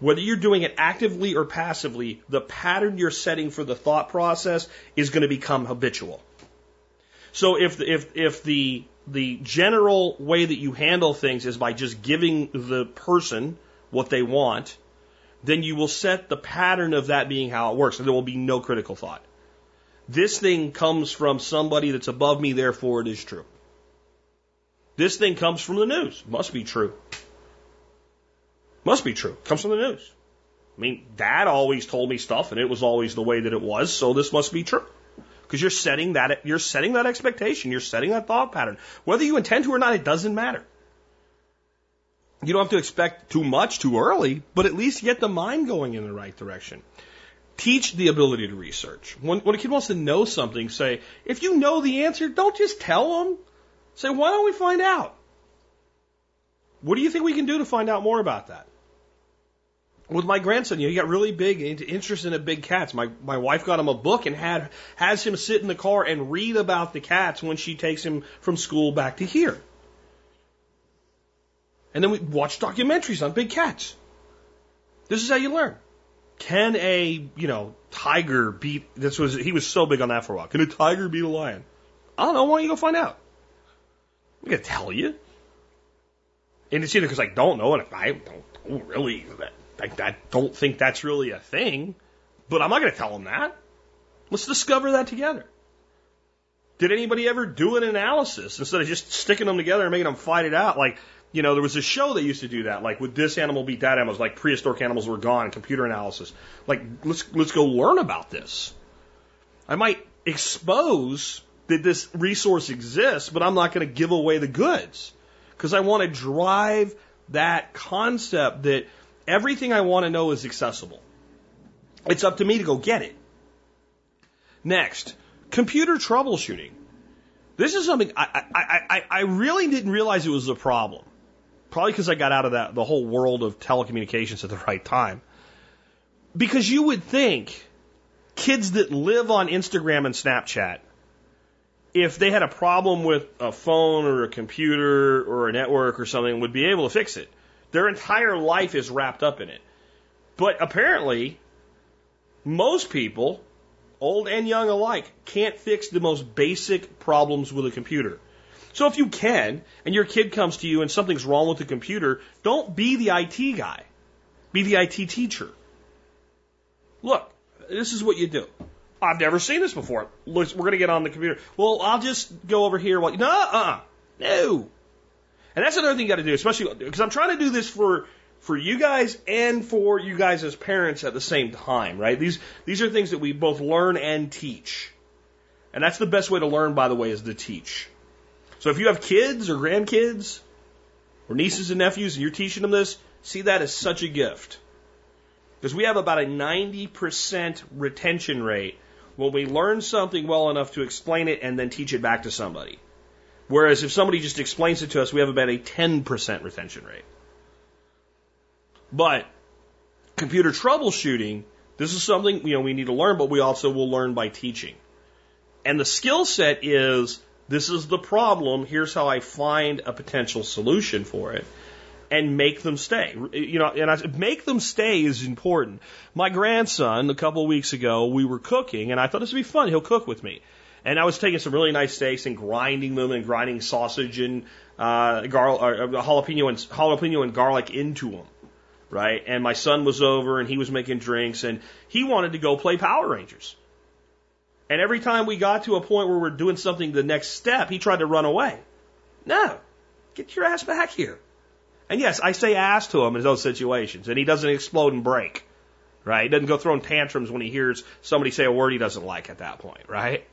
whether you're doing it actively or passively, the pattern you're setting for the thought process is going to become habitual. So if, if, if the, the general way that you handle things is by just giving the person what they want, then you will set the pattern of that being how it works, and there will be no critical thought. This thing comes from somebody that's above me, therefore it is true. This thing comes from the news. Must be true. Must be true. Comes from the news. I mean, dad always told me stuff and it was always the way that it was, so this must be true. Because you're setting that, you're setting that expectation, you're setting that thought pattern. Whether you intend to or not, it doesn't matter. You don't have to expect too much too early, but at least get the mind going in the right direction. Teach the ability to research. When, when a kid wants to know something, say, if you know the answer, don't just tell them. Say, why don't we find out? What do you think we can do to find out more about that? With my grandson, you know, he got really big into interest in the big cats. My my wife got him a book and had has him sit in the car and read about the cats when she takes him from school back to here. And then we watch documentaries on big cats. This is how you learn. Can a, you know, tiger beat, this was, he was so big on that for a while. Can a tiger beat a lion? I don't know. Why don't you go find out? I'm going to tell you. And it's either because I don't know, and I don't really, I, I don't think that's really a thing, but I'm not going to tell them that. Let's discover that together. Did anybody ever do an analysis instead of just sticking them together and making them fight it out? Like, you know, there was a show that used to do that, like would this animal beat that animal? Like prehistoric animals were gone, computer analysis. Like let's let's go learn about this. I might expose that this resource exists, but I'm not going to give away the goods because I want to drive that concept that everything I want to know is accessible. It's up to me to go get it. Next, computer troubleshooting. This is something I, I, I, I really didn't realize it was a problem. Probably because I got out of that the whole world of telecommunications at the (laughs) right time. Because you would think kids that live on Instagram and Snapchat, if they had a problem with a phone or a computer or a network or something, would be able to fix it. Their entire life is wrapped up in it. But apparently, most people, old and young alike, can't fix the most basic problems with a computer. So if you can, and your kid comes to you and something's wrong with the computer, don't be the IT guy. Be the IT teacher. Look, this is what you do. I've never seen this before. We're going to get on the computer. Well, I'll just go over here. While, no, uh, no. And that's another thing you got to do, especially because I'm trying to do this for for you guys and for you guys as parents at the same time, right? These these are things that we both learn and teach. And that's the best way to learn, by the way, is to teach. So if you have kids or grandkids or nieces and nephews and you're teaching them this, see that as such a gift. Because we have about a 90% retention rate when we learn something well enough to explain it and then teach it back to somebody. Whereas if somebody just explains it to us, we have about a 10% retention rate. But computer troubleshooting, this is something you know we need to learn, but we also will learn by teaching. And the skill set is this is the problem. Here's how I find a potential solution for it and make them stay. You know, and I, make them stay is important. My grandson, a couple of weeks ago, we were cooking and I thought this would be fun. He'll cook with me. And I was taking some really nice steaks and grinding them and grinding sausage and uh, gar- uh, jalapeno and jalapeno and garlic into them, right? And my son was over and he was making drinks and he wanted to go play Power Rangers. And every time we got to a point where we're doing something the next step, he tried to run away. No, get your ass back here. And yes, I say ass to him in those situations, and he doesn't explode and break, right? He doesn't go throwing tantrums when he hears somebody say a word he doesn't like at that point, right?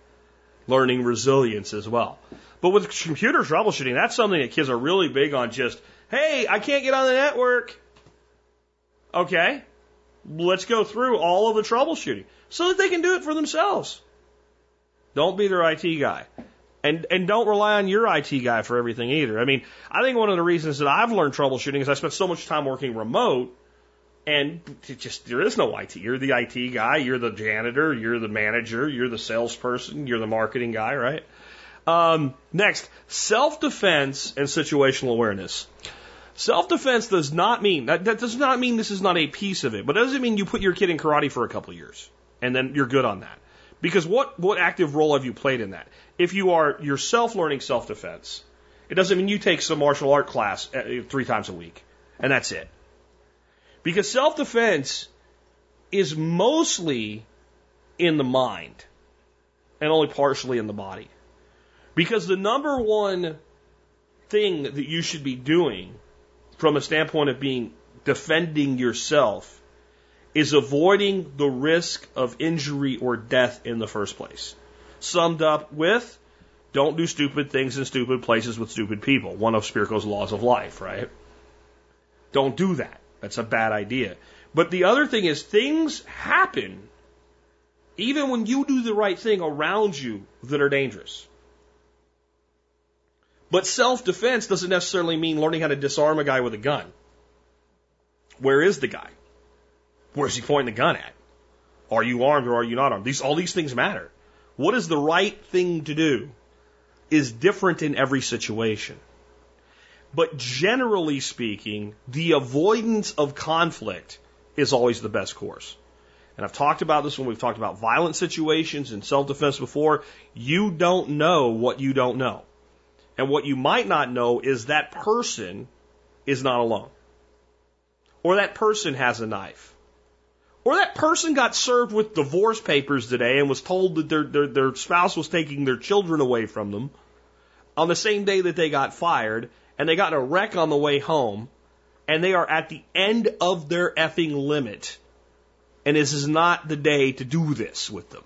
Learning resilience as well. But with computer troubleshooting, that's something that kids are really big on just, hey, I can't get on the network. Okay, let's go through all of the troubleshooting so that they can do it for themselves. Don't be their IT guy. And, and don't rely on your IT guy for everything either. I mean, I think one of the reasons that I've learned troubleshooting is I spent so much time working remote and just there is no IT. You're the IT guy, you're the janitor, you're the manager, you're the salesperson, you're the marketing guy, right? Um, next, self defense and situational awareness. Self defense does not mean that, that does not mean this is not a piece of it, but it doesn't mean you put your kid in karate for a couple of years and then you're good on that. Because what, what active role have you played in that? If you are yourself learning self defense, it doesn't mean you take some martial art class uh, three times a week and that's it. Because self defense is mostly in the mind and only partially in the body. Because the number one thing that you should be doing from a standpoint of being defending yourself is avoiding the risk of injury or death in the first place. Summed up with don't do stupid things in stupid places with stupid people. One of Spirko's laws of life, right? Don't do that. That's a bad idea. But the other thing is things happen even when you do the right thing around you that are dangerous. But self defense doesn't necessarily mean learning how to disarm a guy with a gun. Where is the guy? Where's he pointing the gun at? Are you armed or are you not armed? These, all these things matter. What is the right thing to do is different in every situation. But generally speaking, the avoidance of conflict is always the best course. And I've talked about this when we've talked about violent situations and self defense before. You don't know what you don't know. And what you might not know is that person is not alone. Or that person has a knife. Or that person got served with divorce papers today and was told that their, their, their spouse was taking their children away from them on the same day that they got fired and they got in a wreck on the way home and they are at the end of their effing limit. And this is not the day to do this with them.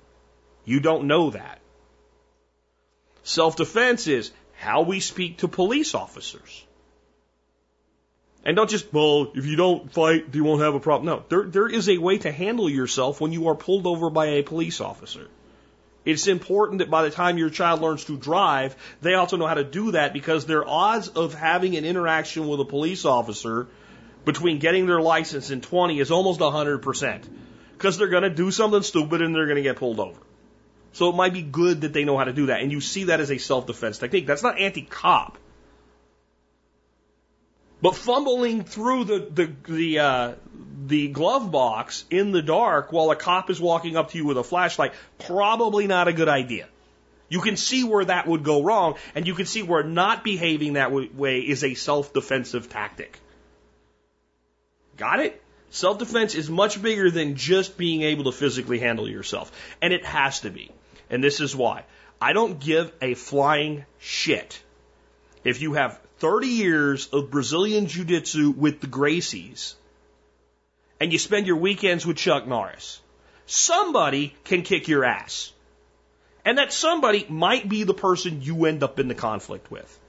You don't know that. Self defense is how we speak to police officers. And don't just, well, if you don't fight, you won't have a problem. No, there, there is a way to handle yourself when you are pulled over by a police officer. It's important that by the time your child learns to drive, they also know how to do that because their odds of having an interaction with a police officer between getting their license and 20 is almost 100%. Because they're going to do something stupid and they're going to get pulled over. So it might be good that they know how to do that. And you see that as a self defense technique. That's not anti cop. But fumbling through the the the uh, the glove box in the dark while a cop is walking up to you with a flashlight probably not a good idea. You can see where that would go wrong, and you can see where not behaving that way is a self defensive tactic. Got it? Self defense is much bigger than just being able to physically handle yourself, and it has to be. And this is why. I don't give a flying shit if you have 30 years of Brazilian Jiu Jitsu with the Gracies, and you spend your weekends with Chuck Norris. Somebody can kick your ass. And that somebody might be the person you end up in the conflict with.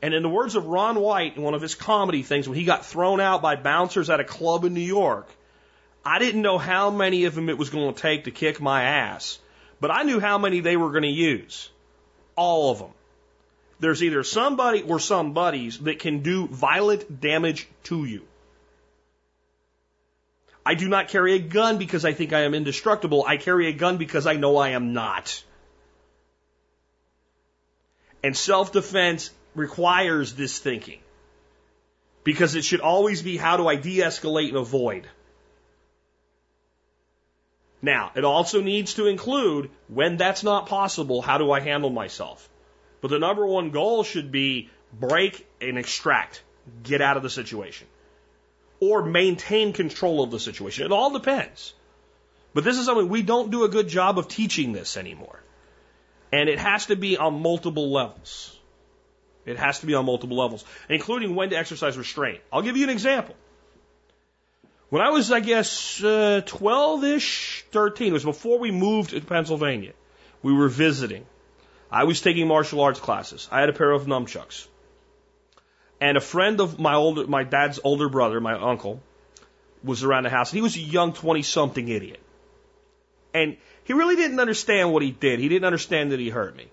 And in the words of Ron White in one of his comedy things, when he got thrown out by bouncers at a club in New York, I didn't know how many of them it was going to take to kick my ass, but I knew how many they were going to use. All of them there's either somebody or somebodies that can do violent damage to you. I do not carry a gun because I think I am indestructible. I carry a gun because I know I am not. And self defense requires this thinking. Because it should always be how do I de escalate and avoid. Now, it also needs to include when that's not possible, how do I handle myself? But the number one goal should be break and extract, get out of the situation, or maintain control of the situation. It all depends. But this is something we don't do a good job of teaching this anymore. And it has to be on multiple levels. It has to be on multiple levels, including when to exercise restraint. I'll give you an example. When I was, I guess, 12 uh, ish, 13, it was before we moved to Pennsylvania. We were visiting. I was taking martial arts classes. I had a pair of nunchucks. And a friend of my older, my dad's older brother, my uncle, was around the house. And he was a young 20 something idiot. And he really didn't understand what he did. He didn't understand that he hurt me.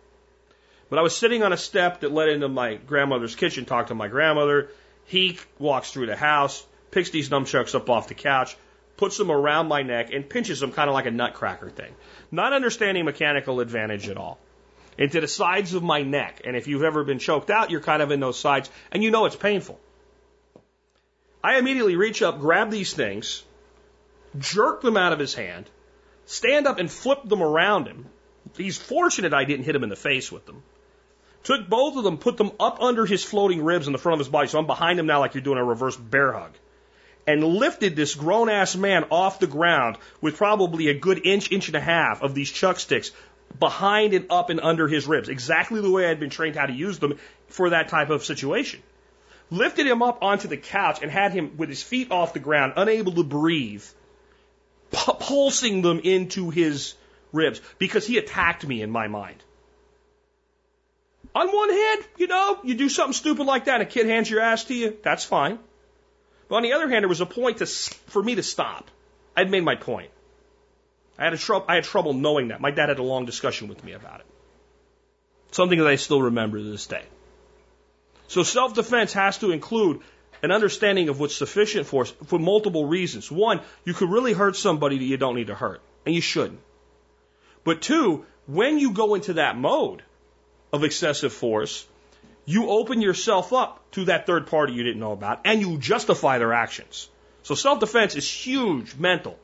But I was sitting on a step that led into my grandmother's kitchen, talked to my grandmother. He walks through the house, picks these nunchucks up off the couch, puts them around my neck, and pinches them kind of like a nutcracker thing. Not understanding mechanical advantage at all into the sides of my neck. And if you've ever been choked out, you're kind of in those sides and you know it's painful. I immediately reach up, grab these things, jerk them out of his hand, stand up and flip them around him. He's fortunate I didn't hit him in the face with them. Took both of them, put them up under his floating ribs in the front of his body. So I'm behind him now like you're doing a reverse bear hug. And lifted this grown ass man off the ground with probably a good inch, inch and a half of these chuck sticks behind and up and under his ribs, exactly the way I'd been trained how to use them for that type of situation. Lifted him up onto the couch and had him with his feet off the ground, unable to breathe, pulsing them into his ribs because he attacked me in my mind. On one hand, you know, you do something stupid like that, and a kid hands your ass to you, that's fine. But on the other hand, there was a point to, for me to stop. I'd made my point. I had, trou- I had trouble knowing that. My dad had a long discussion with me about it. Something that I still remember to this day. So self defense has to include an understanding of what's sufficient force for multiple reasons. One, you could really hurt somebody that you don't need to hurt, and you shouldn't. But two, when you go into that mode of excessive force, you open yourself up to that third party you didn't know about, and you justify their actions. So self defense is huge mental.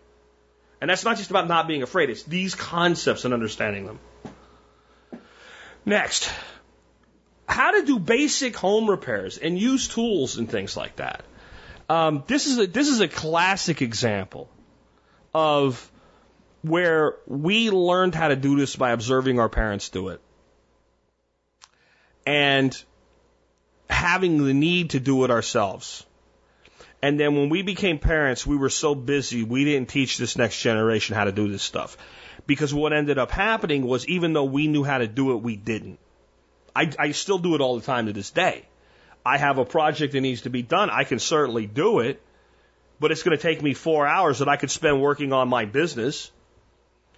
And that's not just about not being afraid, it's these concepts and understanding them. Next, how to do basic home repairs and use tools and things like that. Um, this is a this is a classic example of where we learned how to do this by observing our parents do it, and having the need to do it ourselves. And then when we became parents, we were so busy, we didn't teach this next generation how to do this stuff. Because what ended up happening was even though we knew how to do it, we didn't. I, I still do it all the time to this day. I have a project that needs to be done. I can certainly do it, but it's going to take me four hours that I could spend working on my business.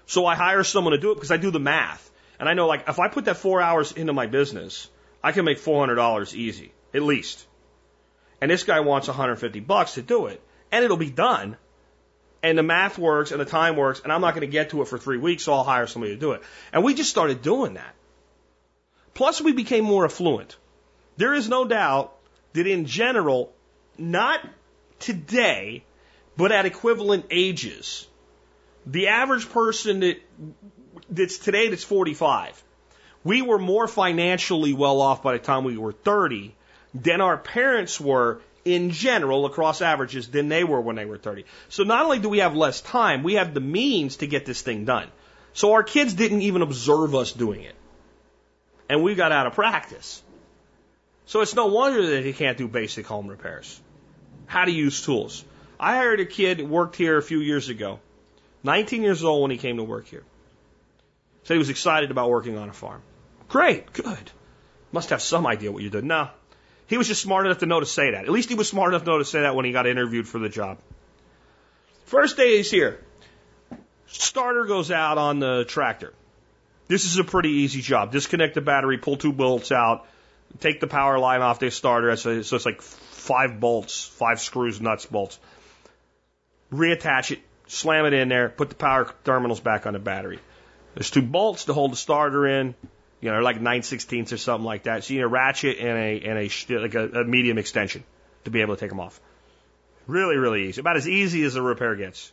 So I hire someone to do it because I do the math. And I know, like, if I put that four hours into my business, I can make $400 easy, at least. And this guy wants 150 bucks to do it. And it'll be done. And the math works and the time works. And I'm not going to get to it for three weeks, so I'll hire somebody to do it. And we just started doing that. Plus, we became more affluent. There is no doubt that in general, not today, but at equivalent ages, the average person that that's today that's 45, we were more financially well off by the time we were 30 than our parents were in general across averages than they were when they were 30. So not only do we have less time, we have the means to get this thing done. So our kids didn't even observe us doing it and we got out of practice. So it's no wonder that he can't do basic home repairs. How to use tools. I hired a kid worked here a few years ago, 19 years old when he came to work here. Said he was excited about working on a farm. Great, good. Must have some idea what you're doing. No, he was just smart enough to know to say that. At least he was smart enough to know to say that when he got interviewed for the job. First day he's here. Starter goes out on the tractor. This is a pretty easy job. Disconnect the battery, pull two bolts out, take the power line off the starter. So it's like five bolts, five screws, nuts, bolts. Reattach it, slam it in there, put the power terminals back on the battery. There's two bolts to hold the starter in. You know, like 9 16ths or something like that. So you need a ratchet and a, and a, like a, a medium extension to be able to take them off. Really, really easy. About as easy as a repair gets.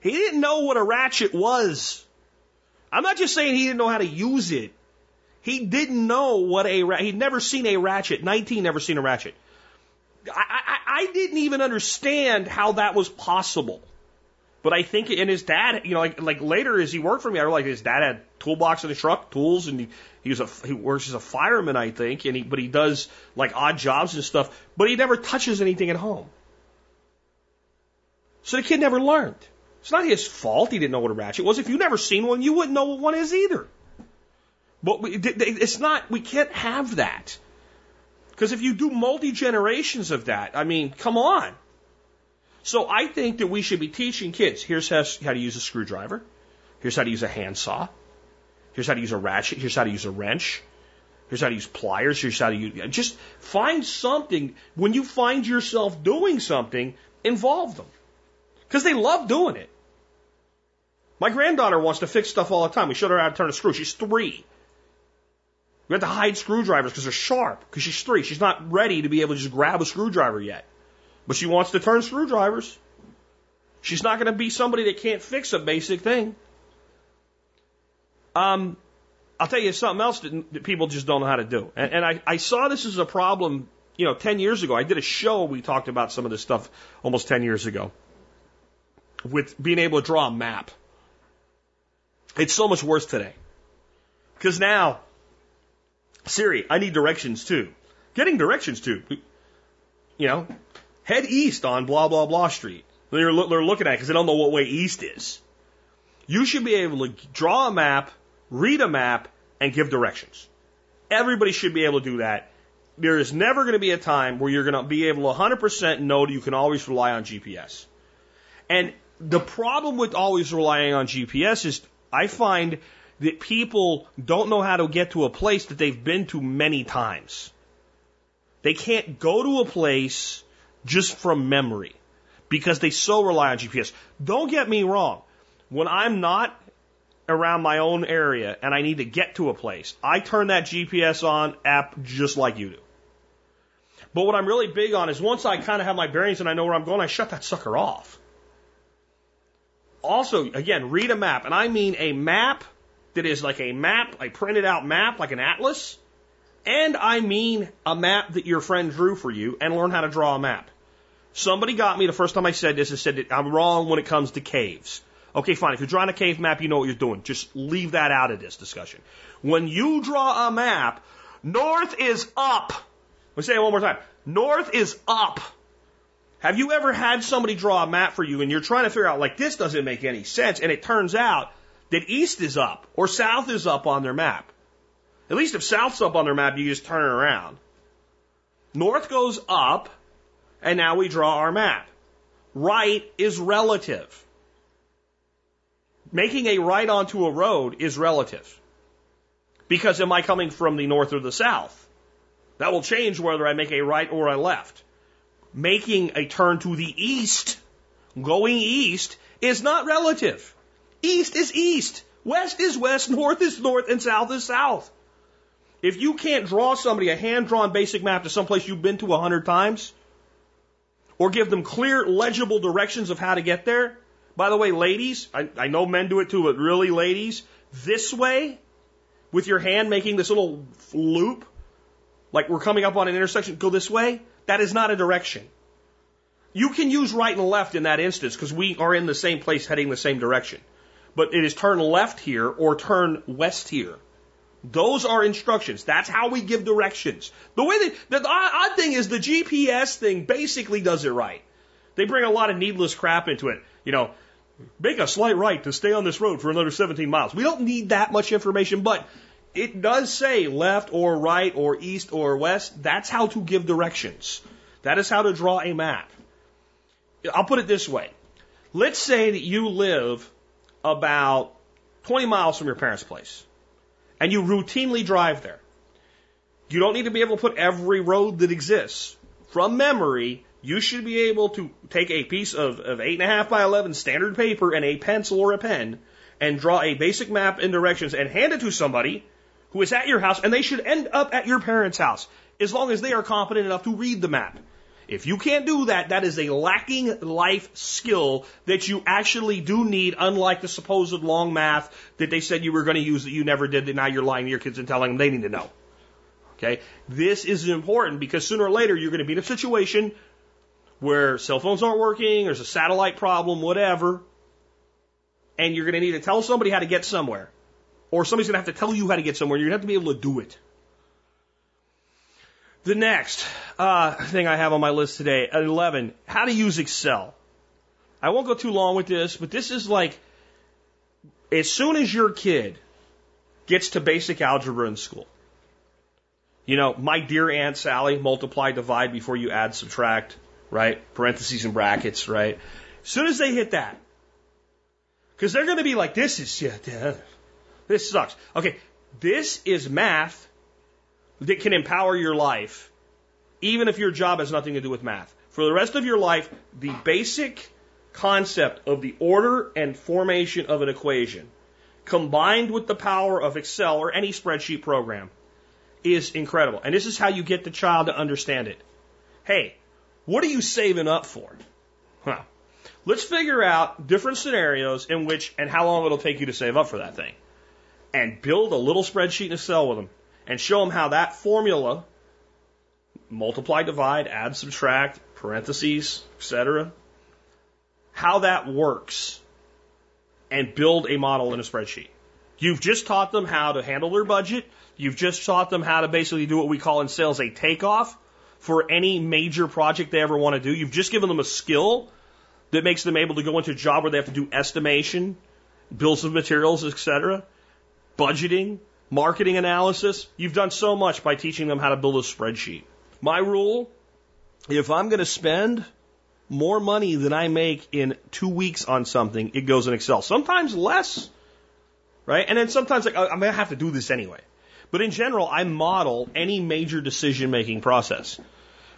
He didn't know what a ratchet was. I'm not just saying he didn't know how to use it. He didn't know what a he'd never seen a ratchet. 19 never seen a ratchet. I, I, I didn't even understand how that was possible. But I think, and his dad, you know, like, like later as he worked for me, I realized his dad had toolbox in the truck, tools, and he, he was a, he works as a fireman, I think, and he, but he does like odd jobs and stuff, but he never touches anything at home. So the kid never learned. It's not his fault he didn't know what a ratchet was. If you've never seen one, you wouldn't know what one is either. But it's not, we can't have that. Because if you do multi generations of that, I mean, come on. So I think that we should be teaching kids here's how, how to use a screwdriver, here's how to use a handsaw, here's how to use a ratchet, here's how to use a wrench, here's how to use pliers, here's how to use. Just find something. When you find yourself doing something, involve them. Because they love doing it. My granddaughter wants to fix stuff all the time. We showed her how to turn a screw. She's three. We have to hide screwdrivers because they're sharp. Because she's three. She's not ready to be able to just grab a screwdriver yet. But she wants to turn screwdrivers. She's not going to be somebody that can't fix a basic thing. Um, I'll tell you something else that, that people just don't know how to do. And, and I, I saw this as a problem, you know, 10 years ago. I did a show, we talked about some of this stuff almost 10 years ago with being able to draw a map. It's so much worse today. Because now, Siri, I need directions too. Getting directions to, you know, head east on blah, blah, blah street. They're, they're looking at it because they don't know what way east is. You should be able to draw a map, read a map, and give directions. Everybody should be able to do that. There is never going to be a time where you're going to be able to 100% know that you can always rely on GPS. And the problem with always relying on GPS is I find that people don't know how to get to a place that they've been to many times. They can't go to a place just from memory because they so rely on GPS. Don't get me wrong. When I'm not around my own area and I need to get to a place, I turn that GPS on app just like you do. But what I'm really big on is once I kind of have my bearings and I know where I'm going, I shut that sucker off. Also, again, read a map. And I mean a map that is like a map, a printed out map, like an atlas. And I mean a map that your friend drew for you and learn how to draw a map. Somebody got me the first time I said this and said I'm wrong when it comes to caves. Okay, fine. If you're drawing a cave map, you know what you're doing. Just leave that out of this discussion. When you draw a map, north is up. Let me say it one more time. North is up. Have you ever had somebody draw a map for you and you're trying to figure out, like, this doesn't make any sense, and it turns out that east is up or south is up on their map? At least if south's up on their map, you just turn it around. North goes up, and now we draw our map. Right is relative. Making a right onto a road is relative. Because am I coming from the north or the south? That will change whether I make a right or a left making a turn to the east, going east, is not relative. East is east, west is west, north is north, and south is south. If you can't draw somebody a hand drawn basic map to someplace you've been to a hundred times, or give them clear, legible directions of how to get there, by the way, ladies, I, I know men do it too, but really, ladies, this way, with your hand making this little loop, like we're coming up on an intersection, go this way. That is not a direction. You can use right and left in that instance because we are in the same place heading the same direction. But it is turn left here or turn west here. Those are instructions. That's how we give directions. The way they, the odd thing is the GPS thing basically does it right. They bring a lot of needless crap into it. You know, make a slight right to stay on this road for another 17 miles. We don't need that much information, but it does say left or right or east or west. That's how to give directions. That is how to draw a map. I'll put it this way. Let's say that you live about 20 miles from your parents' place and you routinely drive there. You don't need to be able to put every road that exists. From memory, you should be able to take a piece of, of 8.5 by 11 standard paper and a pencil or a pen and draw a basic map and directions and hand it to somebody who is at your house, and they should end up at your parents' house as long as they are competent enough to read the map. If you can't do that, that is a lacking life skill that you actually do need, unlike the supposed long math that they said you were going to use that you never did, that now you're lying to your kids and telling them they need to know. Okay? This is important because sooner or later you're going to be in a situation where cell phones aren't working, there's a satellite problem, whatever, and you're going to need to tell somebody how to get somewhere or somebody's going to have to tell you how to get somewhere. You're going to have to be able to do it. The next uh, thing I have on my list today, 11, how to use Excel. I won't go too long with this, but this is like as soon as your kid gets to basic algebra in school, you know, my dear Aunt Sally, multiply, divide before you add, subtract, right? Parentheses and brackets, right? As soon as they hit that, because they're going to be like, this is, yeah, this sucks. Okay, this is math that can empower your life, even if your job has nothing to do with math. For the rest of your life, the basic concept of the order and formation of an equation, combined with the power of Excel or any spreadsheet program, is incredible. And this is how you get the child to understand it. Hey, what are you saving up for? Well, let's figure out different scenarios in which and how long it'll take you to save up for that thing and build a little spreadsheet in Excel with them and show them how that formula multiply, divide, add, subtract, parentheses, etc. How that works and build a model in a spreadsheet. You've just taught them how to handle their budget. You've just taught them how to basically do what we call in sales a takeoff for any major project they ever want to do. You've just given them a skill that makes them able to go into a job where they have to do estimation, bills of materials, etc budgeting, marketing analysis. You've done so much by teaching them how to build a spreadsheet. My rule if I'm going to spend more money than I make in two weeks on something, it goes in Excel. Sometimes less, right? And then sometimes like I'm gonna have to do this anyway. But in general, I model any major decision making process.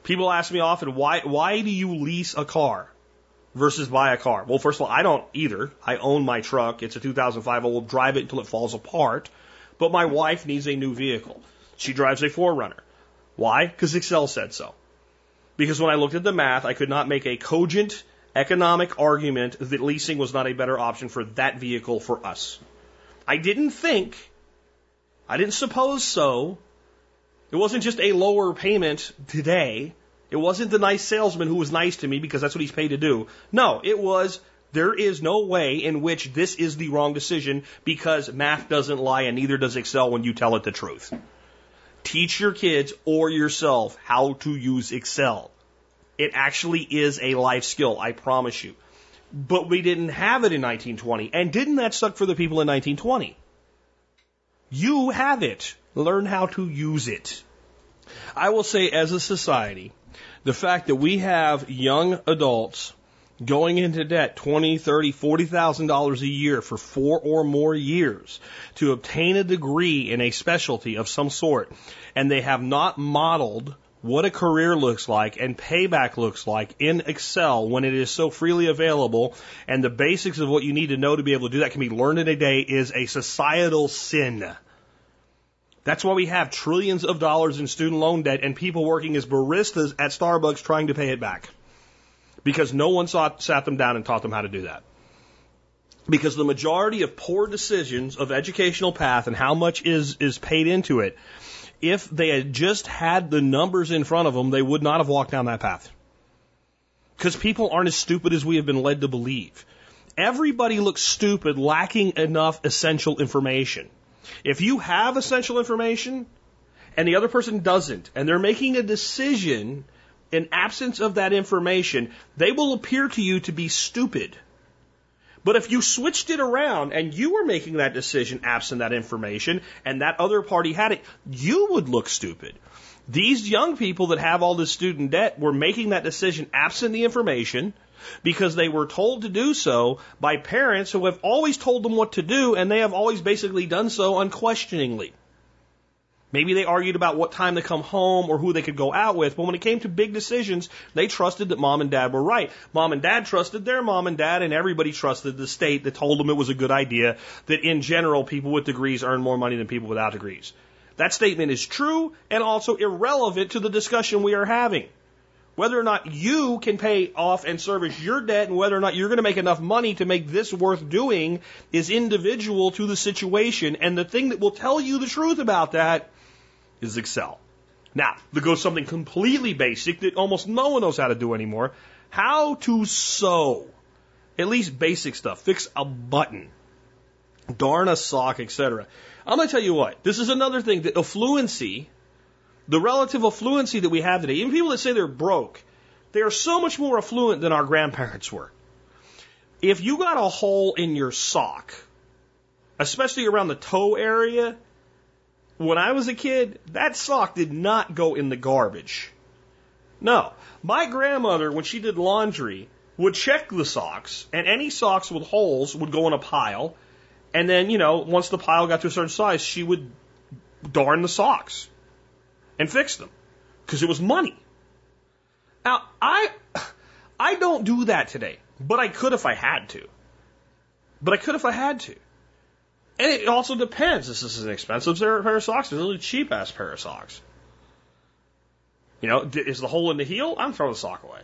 People ask me often, why why do you lease a car versus buy a car? Well, first of all, I don't either. I own my truck. It's a 2005. I will drive it until it falls apart. But my wife needs a new vehicle. She drives a 4Runner. Why? Because Excel said so. Because when I looked at the math, I could not make a cogent economic argument that leasing was not a better option for that vehicle for us. I didn't think, I didn't suppose so. It wasn't just a lower payment today. It wasn't the nice salesman who was nice to me because that's what he's paid to do. No, it was there is no way in which this is the wrong decision because math doesn't lie and neither does Excel when you tell it the truth. Teach your kids or yourself how to use Excel. It actually is a life skill, I promise you. But we didn't have it in 1920. And didn't that suck for the people in 1920? You have it. Learn how to use it. I will say, as a society, the fact that we have young adults going into debt twenty, thirty, forty thousand dollars a year for four or more years to obtain a degree in a specialty of some sort, and they have not modeled what a career looks like and payback looks like in Excel when it is so freely available, and the basics of what you need to know to be able to do that can be learned in a day is a societal sin. That's why we have trillions of dollars in student loan debt and people working as baristas at Starbucks trying to pay it back because no one sat them down and taught them how to do that. Because the majority of poor decisions of educational path and how much is, is paid into it, if they had just had the numbers in front of them, they would not have walked down that path. Because people aren't as stupid as we have been led to believe. Everybody looks stupid lacking enough essential information. If you have essential information and the other person doesn't, and they're making a decision in absence of that information, they will appear to you to be stupid. But if you switched it around and you were making that decision absent that information and that other party had it, you would look stupid. These young people that have all this student debt were making that decision absent the information because they were told to do so by parents who have always told them what to do and they have always basically done so unquestioningly. Maybe they argued about what time to come home or who they could go out with, but when it came to big decisions, they trusted that mom and dad were right. Mom and dad trusted their mom and dad, and everybody trusted the state that told them it was a good idea that in general people with degrees earn more money than people without degrees. That statement is true and also irrelevant to the discussion we are having. Whether or not you can pay off and service your debt and whether or not you're going to make enough money to make this worth doing is individual to the situation. And the thing that will tell you the truth about that is Excel. Now, there goes something completely basic that almost no one knows how to do anymore. How to sew. At least basic stuff. Fix a button. Darn a sock, etc. I'm going to tell you what. This is another thing that affluency, the relative affluency that we have today, even people that say they're broke, they are so much more affluent than our grandparents were. If you got a hole in your sock, especially around the toe area, when I was a kid, that sock did not go in the garbage. No. My grandmother, when she did laundry, would check the socks, and any socks with holes would go in a pile. And then, you know, once the pile got to a certain size, she would darn the socks and fix them because it was money. Now, I, I don't do that today, but I could if I had to. But I could if I had to. And it also depends. This is an expensive pair of socks. This is a cheap ass pair of socks. You know, is the hole in the heel? I'm throwing the sock away.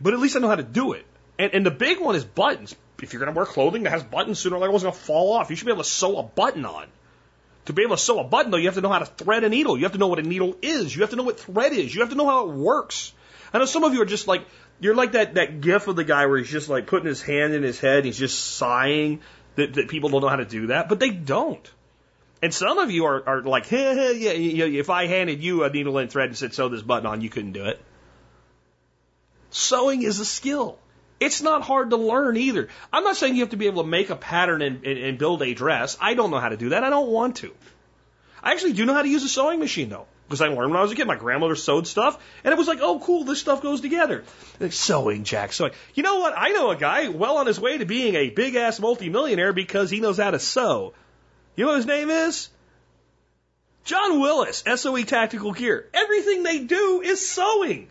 But at least I know how to do it. And, and the big one is buttons. If you're going to wear clothing that has buttons, sooner or later it's going to fall off. You should be able to sew a button on. To be able to sew a button, though, you have to know how to thread a needle. You have to know what a needle is. You have to know what thread is. You have to know how it works. I know some of you are just like, you're like that, that gif of the guy where he's just like putting his hand in his head, he's just sighing that, that people don't know how to do that, but they don't. And some of you are, are like, hey, hey, yeah, yeah, if I handed you a needle and thread and said sew this button on, you couldn't do it. Sewing is a skill. It's not hard to learn either. I'm not saying you have to be able to make a pattern and, and, and build a dress. I don't know how to do that. I don't want to. I actually do know how to use a sewing machine though. Because I learned when I was a kid. My grandmother sewed stuff, and it was like, oh, cool, this stuff goes together. Like, sewing, Jack, sewing. You know what? I know a guy well on his way to being a big ass multimillionaire because he knows how to sew. You know what his name is? John Willis, SOE Tactical Gear. Everything they do is sewing.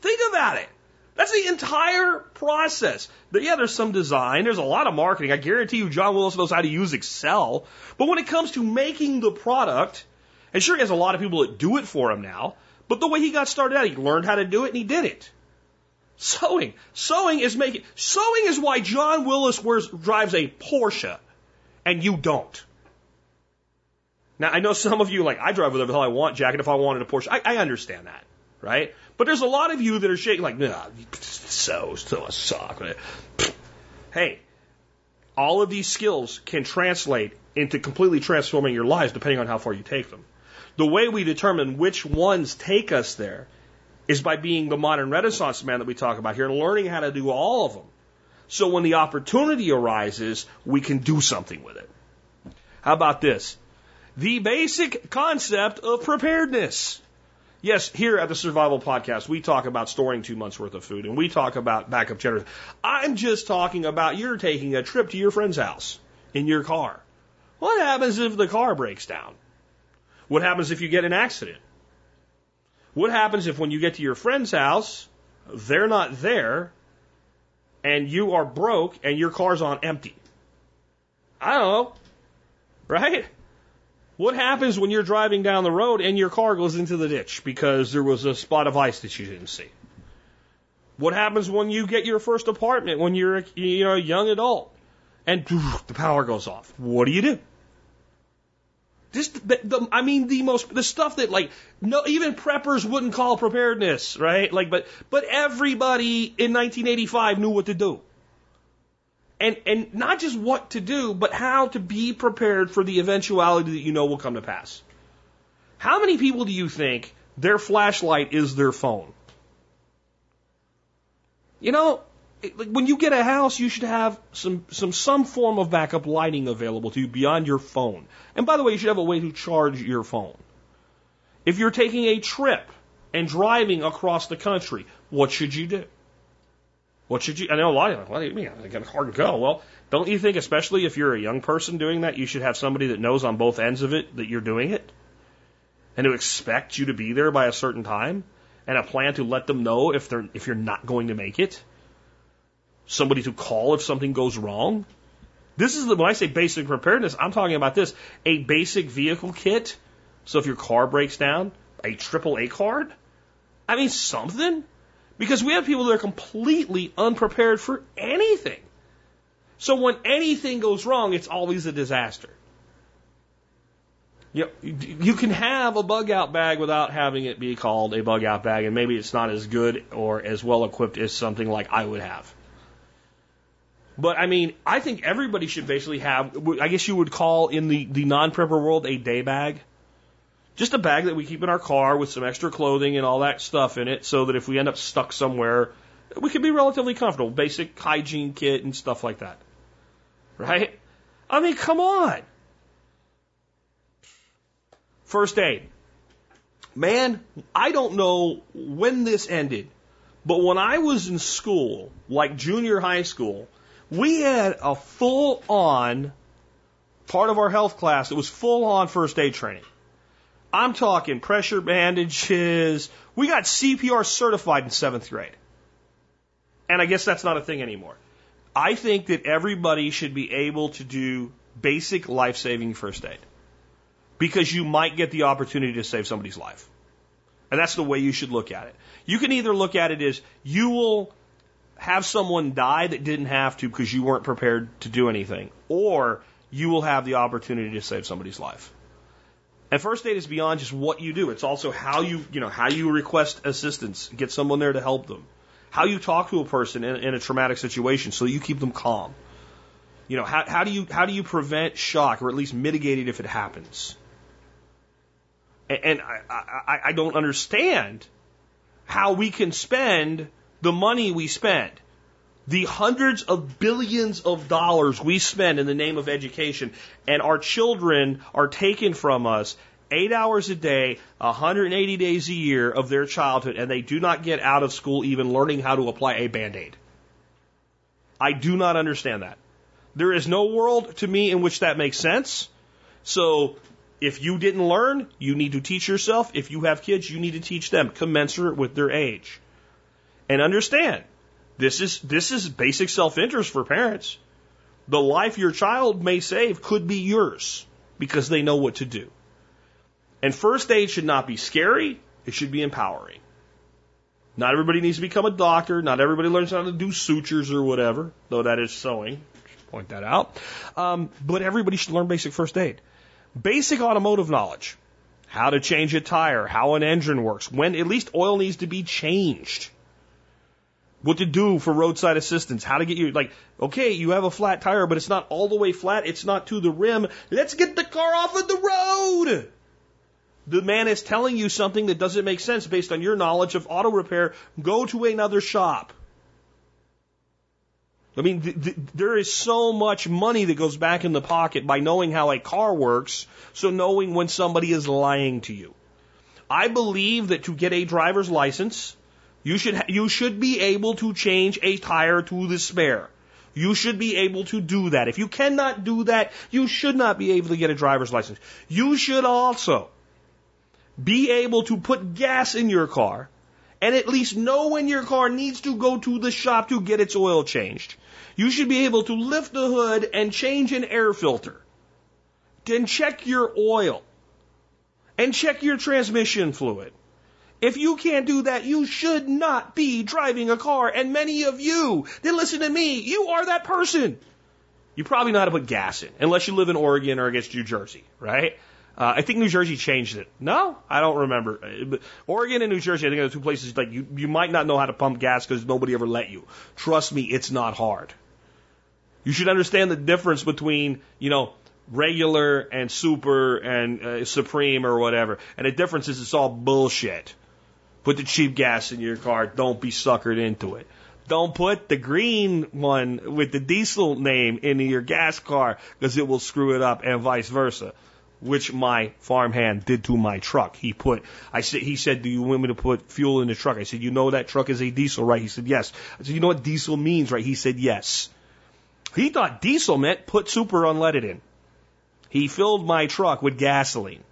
Think about it. That's the entire process. But yeah, there's some design, there's a lot of marketing. I guarantee you John Willis knows how to use Excel. But when it comes to making the product, and sure he has a lot of people that do it for him now, but the way he got started out, he learned how to do it and he did it. Sewing. Sewing is making, sewing is why John Willis wears, drives a Porsche and you don't. Now I know some of you like, I drive whatever the hell I want, Jack, and if I wanted a Porsche, I, I understand that, right? But there's a lot of you that are shaking like, nah, so, so a sock. Hey, all of these skills can translate into completely transforming your lives depending on how far you take them. The way we determine which ones take us there is by being the modern renaissance man that we talk about here and learning how to do all of them. So when the opportunity arises, we can do something with it. How about this? The basic concept of preparedness. Yes, here at the Survival Podcast, we talk about storing two months worth of food and we talk about backup generators. I'm just talking about you're taking a trip to your friend's house in your car. What happens if the car breaks down? What happens if you get an accident? What happens if when you get to your friend's house, they're not there and you are broke and your car's on empty? I don't know. Right? What happens when you're driving down the road and your car goes into the ditch because there was a spot of ice that you didn't see? What happens when you get your first apartment when you're a, you know, a young adult and (laughs) the power goes off? What do you do? Just the, the, I mean the most the stuff that like no even preppers wouldn't call preparedness, right? Like but but everybody in 1985 knew what to do and and not just what to do, but how to be prepared for the eventuality that you know will come to pass. How many people do you think their flashlight is their phone? You know, when you get a house, you should have some some some form of backup lighting available to you beyond your phone. And by the way, you should have a way to charge your phone. If you're taking a trip and driving across the country, what should you do? What should you? I know a lot of you. What do you mean? I got a hard go. Well, don't you think, especially if you're a young person doing that, you should have somebody that knows on both ends of it that you're doing it, and to expect you to be there by a certain time, and a plan to let them know if they're if you're not going to make it. Somebody to call if something goes wrong. This is the, when I say basic preparedness, I'm talking about this: a basic vehicle kit. So if your car breaks down, a triple A card. I mean something. Because we have people that are completely unprepared for anything. So when anything goes wrong, it's always a disaster. You, you can have a bug out bag without having it be called a bug out bag, and maybe it's not as good or as well equipped as something like I would have. But I mean, I think everybody should basically have, I guess you would call in the, the non prepper world a day bag. Just a bag that we keep in our car with some extra clothing and all that stuff in it so that if we end up stuck somewhere, we can be relatively comfortable. Basic hygiene kit and stuff like that. Right? I mean, come on. First aid. Man, I don't know when this ended, but when I was in school, like junior high school, we had a full on part of our health class that was full on first aid training. I'm talking pressure bandages. We got CPR certified in seventh grade. And I guess that's not a thing anymore. I think that everybody should be able to do basic life saving first aid because you might get the opportunity to save somebody's life. And that's the way you should look at it. You can either look at it as you will have someone die that didn't have to because you weren't prepared to do anything, or you will have the opportunity to save somebody's life. And first aid is beyond just what you do. It's also how you, you know, how you request assistance, get someone there to help them, how you talk to a person in, in a traumatic situation so you keep them calm. You know, how, how do you how do you prevent shock or at least mitigate it if it happens? And, and I, I, I don't understand how we can spend the money we spend the hundreds of billions of dollars we spend in the name of education and our children are taken from us eight hours a day, 180 days a year of their childhood, and they do not get out of school even learning how to apply a band aid. I do not understand that. There is no world to me in which that makes sense. So if you didn't learn, you need to teach yourself. If you have kids, you need to teach them commensurate with their age. And understand, this is, this is basic self-interest for parents. The life your child may save could be yours because they know what to do. And first aid should not be scary. It should be empowering. Not everybody needs to become a doctor. Not everybody learns how to do sutures or whatever, though that is sewing. Point that out. Um, but everybody should learn basic first aid. Basic automotive knowledge. How to change a tire, how an engine works, when at least oil needs to be changed. What to do for roadside assistance, how to get you, like, okay, you have a flat tire, but it's not all the way flat, it's not to the rim. Let's get the car off of the road! The man is telling you something that doesn't make sense based on your knowledge of auto repair. Go to another shop. I mean, th- th- there is so much money that goes back in the pocket by knowing how a car works, so knowing when somebody is lying to you. I believe that to get a driver's license, you should you should be able to change a tire to the spare. You should be able to do that. If you cannot do that, you should not be able to get a driver's license. You should also be able to put gas in your car and at least know when your car needs to go to the shop to get its oil changed. You should be able to lift the hood and change an air filter. Then check your oil and check your transmission fluid. If you can't do that, you should not be driving a car. And many of you that listen to me, you are that person. You probably know how to put gas in, unless you live in Oregon or against New Jersey, right? Uh, I think New Jersey changed it. No, I don't remember. Uh, but Oregon and New Jersey, I think are the two places like you, you might not know how to pump gas because nobody ever let you. Trust me, it's not hard. You should understand the difference between, you know, regular and super and uh, supreme or whatever. And the difference is it's all bullshit. Put the cheap gas in your car. Don't be suckered into it. Don't put the green one with the diesel name into your gas car because it will screw it up and vice versa which my farmhand did to my truck. He put, I said, he said, do you want me to put fuel in the truck? I said, you know that truck is a diesel, right? He said, yes. I said, you know what diesel means, right? He said, yes. He thought diesel meant put super unleaded in. He filled my truck with gasoline.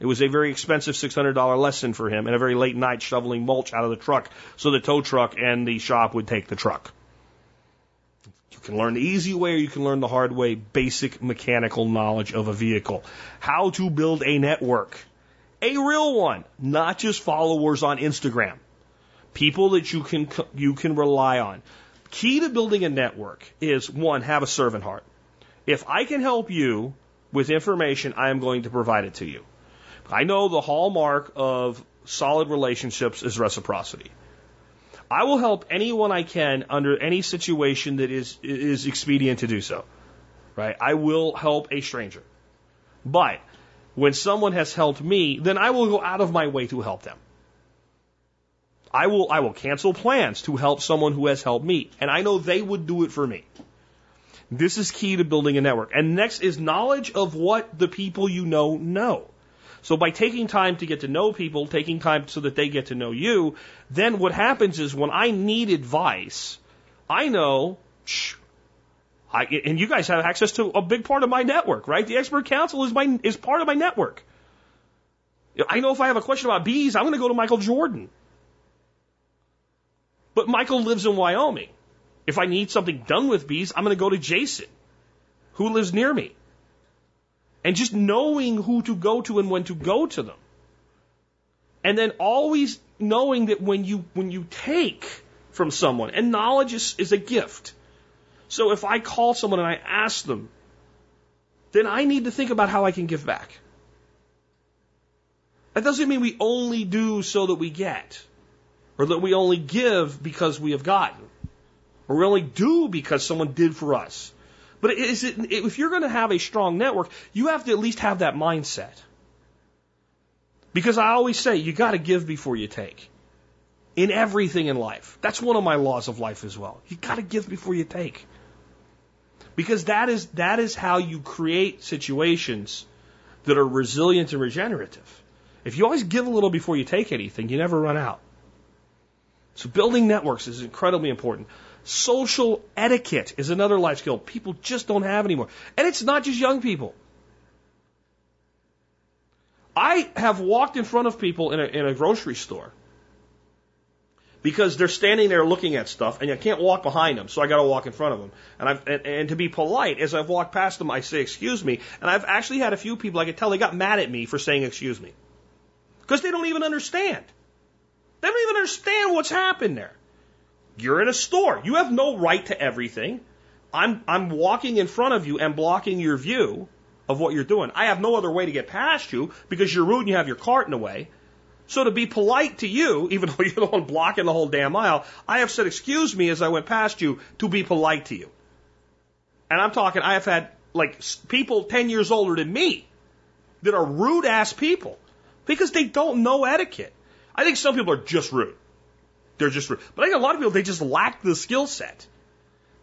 It was a very expensive $600 lesson for him and a very late night shoveling mulch out of the truck so the tow truck and the shop would take the truck. You can learn the easy way or you can learn the hard way, basic mechanical knowledge of a vehicle. How to build a network. A real one, not just followers on Instagram. People that you can, you can rely on. Key to building a network is one, have a servant heart. If I can help you with information, I am going to provide it to you. I know the hallmark of solid relationships is reciprocity. I will help anyone I can under any situation that is is expedient to do so. Right? I will help a stranger. But when someone has helped me, then I will go out of my way to help them. I will I will cancel plans to help someone who has helped me, and I know they would do it for me. This is key to building a network. And next is knowledge of what the people you know know. So by taking time to get to know people, taking time so that they get to know you, then what happens is when I need advice, I know, shh, I, and you guys have access to a big part of my network, right? The expert council is my is part of my network. I know if I have a question about bees, I'm going to go to Michael Jordan. But Michael lives in Wyoming. If I need something done with bees, I'm going to go to Jason, who lives near me and just knowing who to go to and when to go to them. And then always knowing that when you when you take from someone, and knowledge is, is a gift. So if I call someone and I ask them, then I need to think about how I can give back. That doesn't mean we only do so that we get, or that we only give because we have gotten, or we only do because someone did for us. But is it, if you're going to have a strong network, you have to at least have that mindset. Because I always say you got to give before you take. In everything in life. That's one of my laws of life as well. You got to give before you take. Because that is that is how you create situations that are resilient and regenerative. If you always give a little before you take anything, you never run out. So building networks is incredibly important. Social etiquette is another life skill people just don't have anymore. And it's not just young people. I have walked in front of people in a, in a grocery store because they're standing there looking at stuff and I can't walk behind them, so I got to walk in front of them. And, I've, and, and to be polite, as I've walked past them, I say, excuse me. And I've actually had a few people I could tell they got mad at me for saying excuse me. Because they don't even understand. They don't even understand what's happened there. You're in a store. You have no right to everything. I'm, I'm walking in front of you and blocking your view of what you're doing. I have no other way to get past you because you're rude and you have your cart in the way. So to be polite to you, (laughs) even though you're the one blocking the whole damn aisle, I have said excuse me as I went past you to be polite to you. And I'm talking, I have had like people 10 years older than me that are rude ass people because they don't know etiquette. I think some people are just rude. They're just. But I think a lot of people, they just lack the skill set.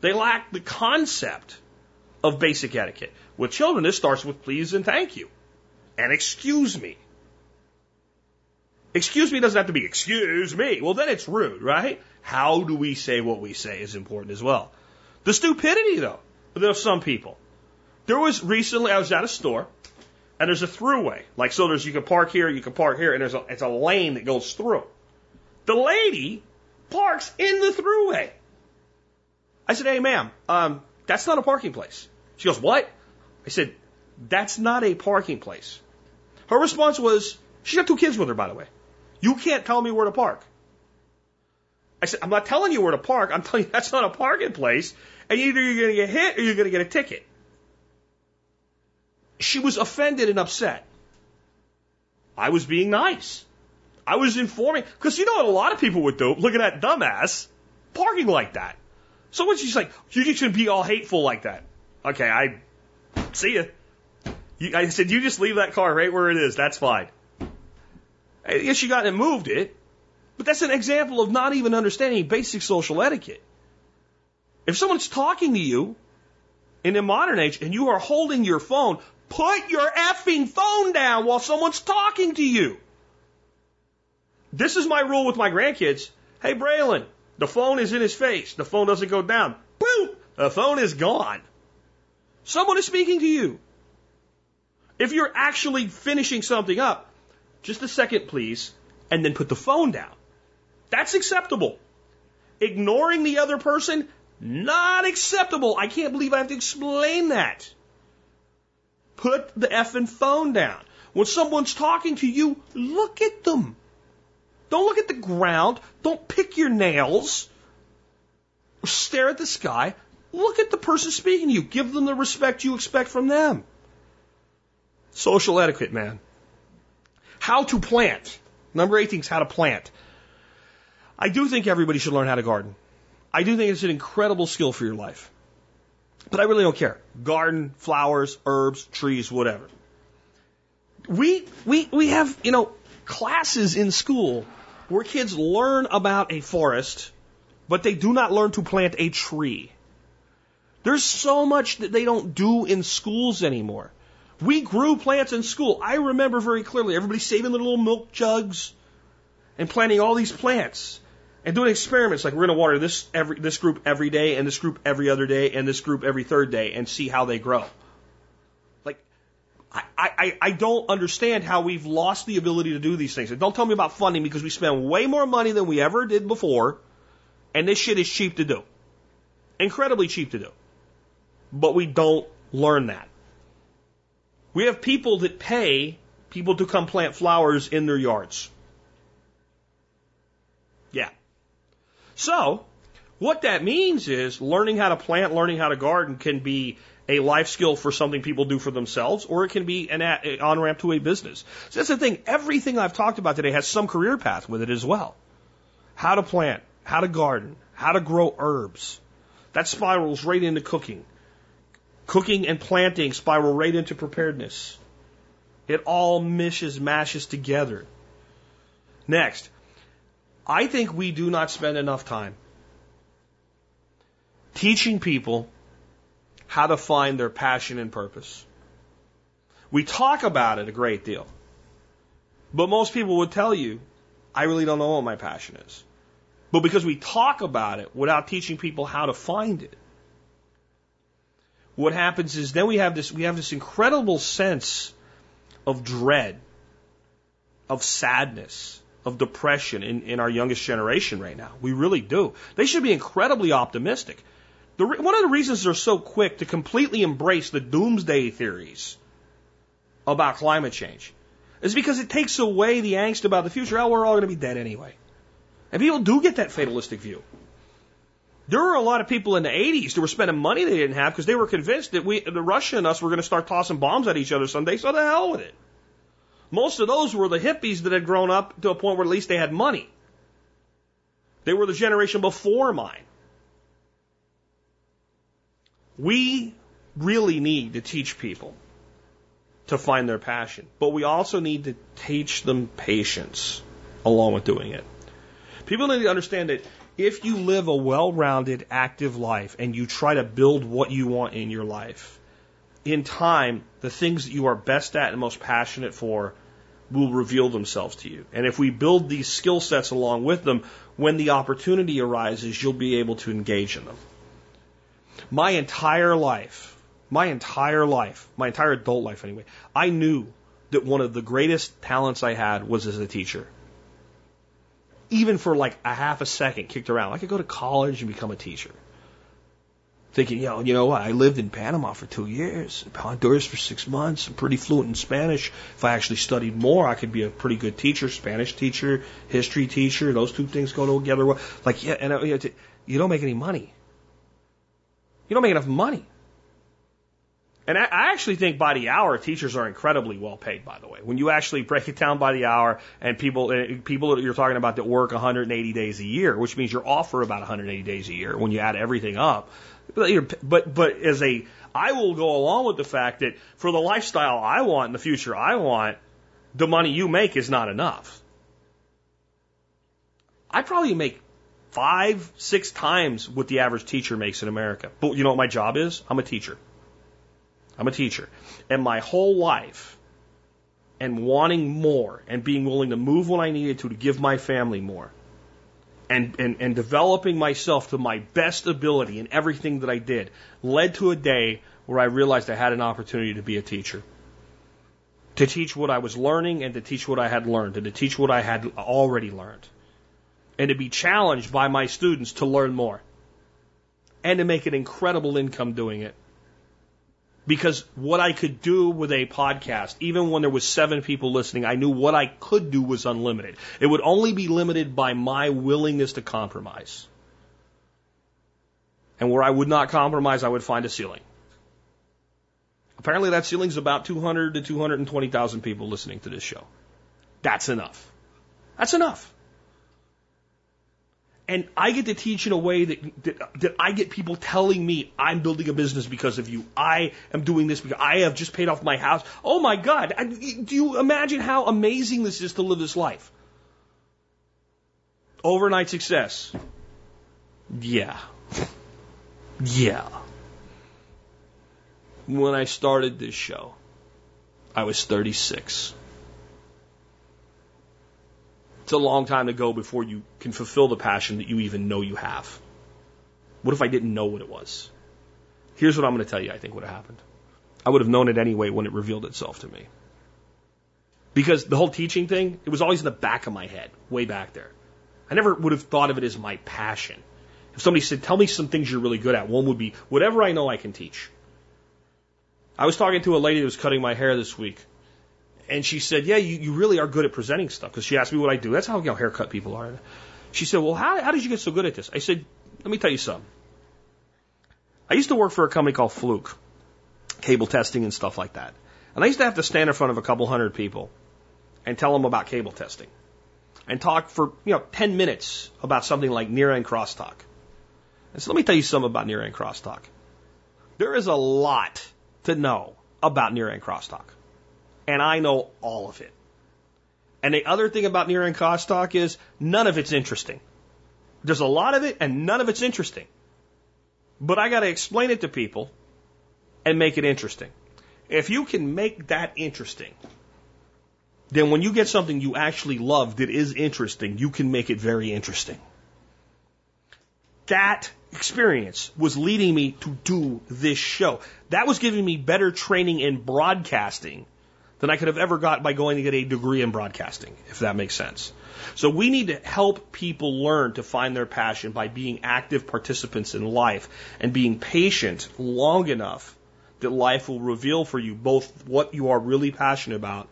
They lack the concept of basic etiquette. With children, this starts with please and thank you. And excuse me. Excuse me doesn't have to be excuse me. Well, then it's rude, right? How do we say what we say is important as well. The stupidity, though, of some people. There was recently, I was at a store, and there's a throughway. Like, so there's, you can park here, you can park here, and there's a, it's a lane that goes through. The lady parks in the throughway. I said, hey, ma'am, um, that's not a parking place. She goes, what? I said, that's not a parking place. Her response was, she's got two kids with her, by the way. You can't tell me where to park. I said, I'm not telling you where to park. I'm telling you (laughs) that's not a parking place. And either you're going to get hit or you're going to get a ticket. She was offended and upset. I was being nice. I was informing, because you know what a lot of people would do? Look at that dumbass parking like that. So when she's like, you just shouldn't be all hateful like that. Okay, I see you. you. I said, you just leave that car right where it is. That's fine. Yes, you got and moved it, but that's an example of not even understanding basic social etiquette. If someone's talking to you in the modern age and you are holding your phone, put your effing phone down while someone's talking to you. This is my rule with my grandkids. Hey, Braylon, the phone is in his face. The phone doesn't go down. Boom! The phone is gone. Someone is speaking to you. If you're actually finishing something up, just a second, please, and then put the phone down. That's acceptable. Ignoring the other person, not acceptable. I can't believe I have to explain that. Put the effing phone down. When someone's talking to you, look at them. Don't look at the ground. Don't pick your nails. Stare at the sky. Look at the person speaking to you. Give them the respect you expect from them. Social etiquette, man. How to plant. Number 18 is how to plant. I do think everybody should learn how to garden. I do think it's an incredible skill for your life. But I really don't care. Garden, flowers, herbs, trees, whatever. We, we, we have, you know, classes in school where kids learn about a forest, but they do not learn to plant a tree. There's so much that they don't do in schools anymore. We grew plants in school. I remember very clearly everybody saving their little milk jugs and planting all these plants and doing experiments like we're going to water this every this group every day and this group every other day and this group every third day and see how they grow. I, I, I don't understand how we've lost the ability to do these things. And don't tell me about funding because we spend way more money than we ever did before, and this shit is cheap to do. Incredibly cheap to do. But we don't learn that. We have people that pay people to come plant flowers in their yards. Yeah. So, what that means is learning how to plant, learning how to garden can be a life skill for something people do for themselves, or it can be an on ramp to a business. So that's the thing. Everything I've talked about today has some career path with it as well. How to plant, how to garden, how to grow herbs. That spirals right into cooking. Cooking and planting spiral right into preparedness. It all mishes, mashes together. Next, I think we do not spend enough time teaching people how to find their passion and purpose. We talk about it a great deal. But most people would tell you, I really don't know what my passion is. But because we talk about it without teaching people how to find it, what happens is then we have this, we have this incredible sense of dread, of sadness, of depression in, in our youngest generation right now. We really do. They should be incredibly optimistic. The, one of the reasons they're so quick to completely embrace the doomsday theories about climate change is because it takes away the angst about the future. Oh, we're all going to be dead anyway. And people do get that fatalistic view. There were a lot of people in the 80s who were spending money they didn't have because they were convinced that we, the Russia and us were going to start tossing bombs at each other someday, so the hell with it. Most of those were the hippies that had grown up to a point where at least they had money. They were the generation before mine. We really need to teach people to find their passion, but we also need to teach them patience along with doing it. People need to understand that if you live a well rounded, active life and you try to build what you want in your life, in time, the things that you are best at and most passionate for will reveal themselves to you. And if we build these skill sets along with them, when the opportunity arises, you'll be able to engage in them. My entire life, my entire life, my entire adult life anyway, I knew that one of the greatest talents I had was as a teacher. Even for like a half a second kicked around. I could go to college and become a teacher. Thinking, you know, you know what? I lived in Panama for two years, Honduras for six months. I'm pretty fluent in Spanish. If I actually studied more, I could be a pretty good teacher, Spanish teacher, history teacher. Those two things go together well. Like, yeah, and uh, you don't make any money. You don't make enough money. And I actually think by the hour, teachers are incredibly well paid. By the way, when you actually break it down by the hour, and people uh, people that you're talking about that work 180 days a year, which means you're off for about 180 days a year when you add everything up. But but as a, I will go along with the fact that for the lifestyle I want in the future, I want the money you make is not enough. I probably make five, six times what the average teacher makes in America. But you know what my job is? I'm a teacher. I'm a teacher. And my whole life, and wanting more, and being willing to move when I needed to to give my family more, and, and, and developing myself to my best ability in everything that I did, led to a day where I realized I had an opportunity to be a teacher. To teach what I was learning and to teach what I had learned and to teach what I had already learned. And to be challenged by my students to learn more. And to make an incredible income doing it because what I could do with a podcast, even when there was seven people listening, I knew what I could do was unlimited. It would only be limited by my willingness to compromise. And where I would not compromise, I would find a ceiling. Apparently that ceiling is about 200 to 220,000 people listening to this show. That's enough. That's enough and I get to teach in a way that, that, that I get people telling me I'm building a business because of you. I am doing this because I have just paid off my house. Oh my God! I, do you imagine how amazing this is to live this life? Overnight success. Yeah. yeah. When I started this show, I was 36. It's a long time to go before you can fulfill the passion that you even know you have. What if I didn't know what it was? Here's what I'm going to tell you I think would have happened. I would have known it anyway when it revealed itself to me. Because the whole teaching thing, it was always in the back of my head, way back there. I never would have thought of it as my passion. If somebody said, tell me some things you're really good at, one would be, whatever I know I can teach. I was talking to a lady that was cutting my hair this week, and she said, yeah, you, you really are good at presenting stuff. Because she asked me what I do. That's how you know, haircut people are. She said, well, how, how did you get so good at this? I said, let me tell you something. I used to work for a company called Fluke, cable testing and stuff like that. And I used to have to stand in front of a couple hundred people and tell them about cable testing and talk for, you know, 10 minutes about something like near end crosstalk. And so let me tell you something about near end crosstalk. There is a lot to know about near end crosstalk and I know all of it. And the other thing about end crosstalk is none of it's interesting. There's a lot of it and none of it's interesting. But I got to explain it to people and make it interesting. If you can make that interesting, then when you get something you actually love that is interesting, you can make it very interesting. That experience was leading me to do this show. That was giving me better training in broadcasting than I could have ever got by going to get a degree in broadcasting, if that makes sense. So we need to help people learn to find their passion by being active participants in life and being patient long enough that life will reveal for you both what you are really passionate about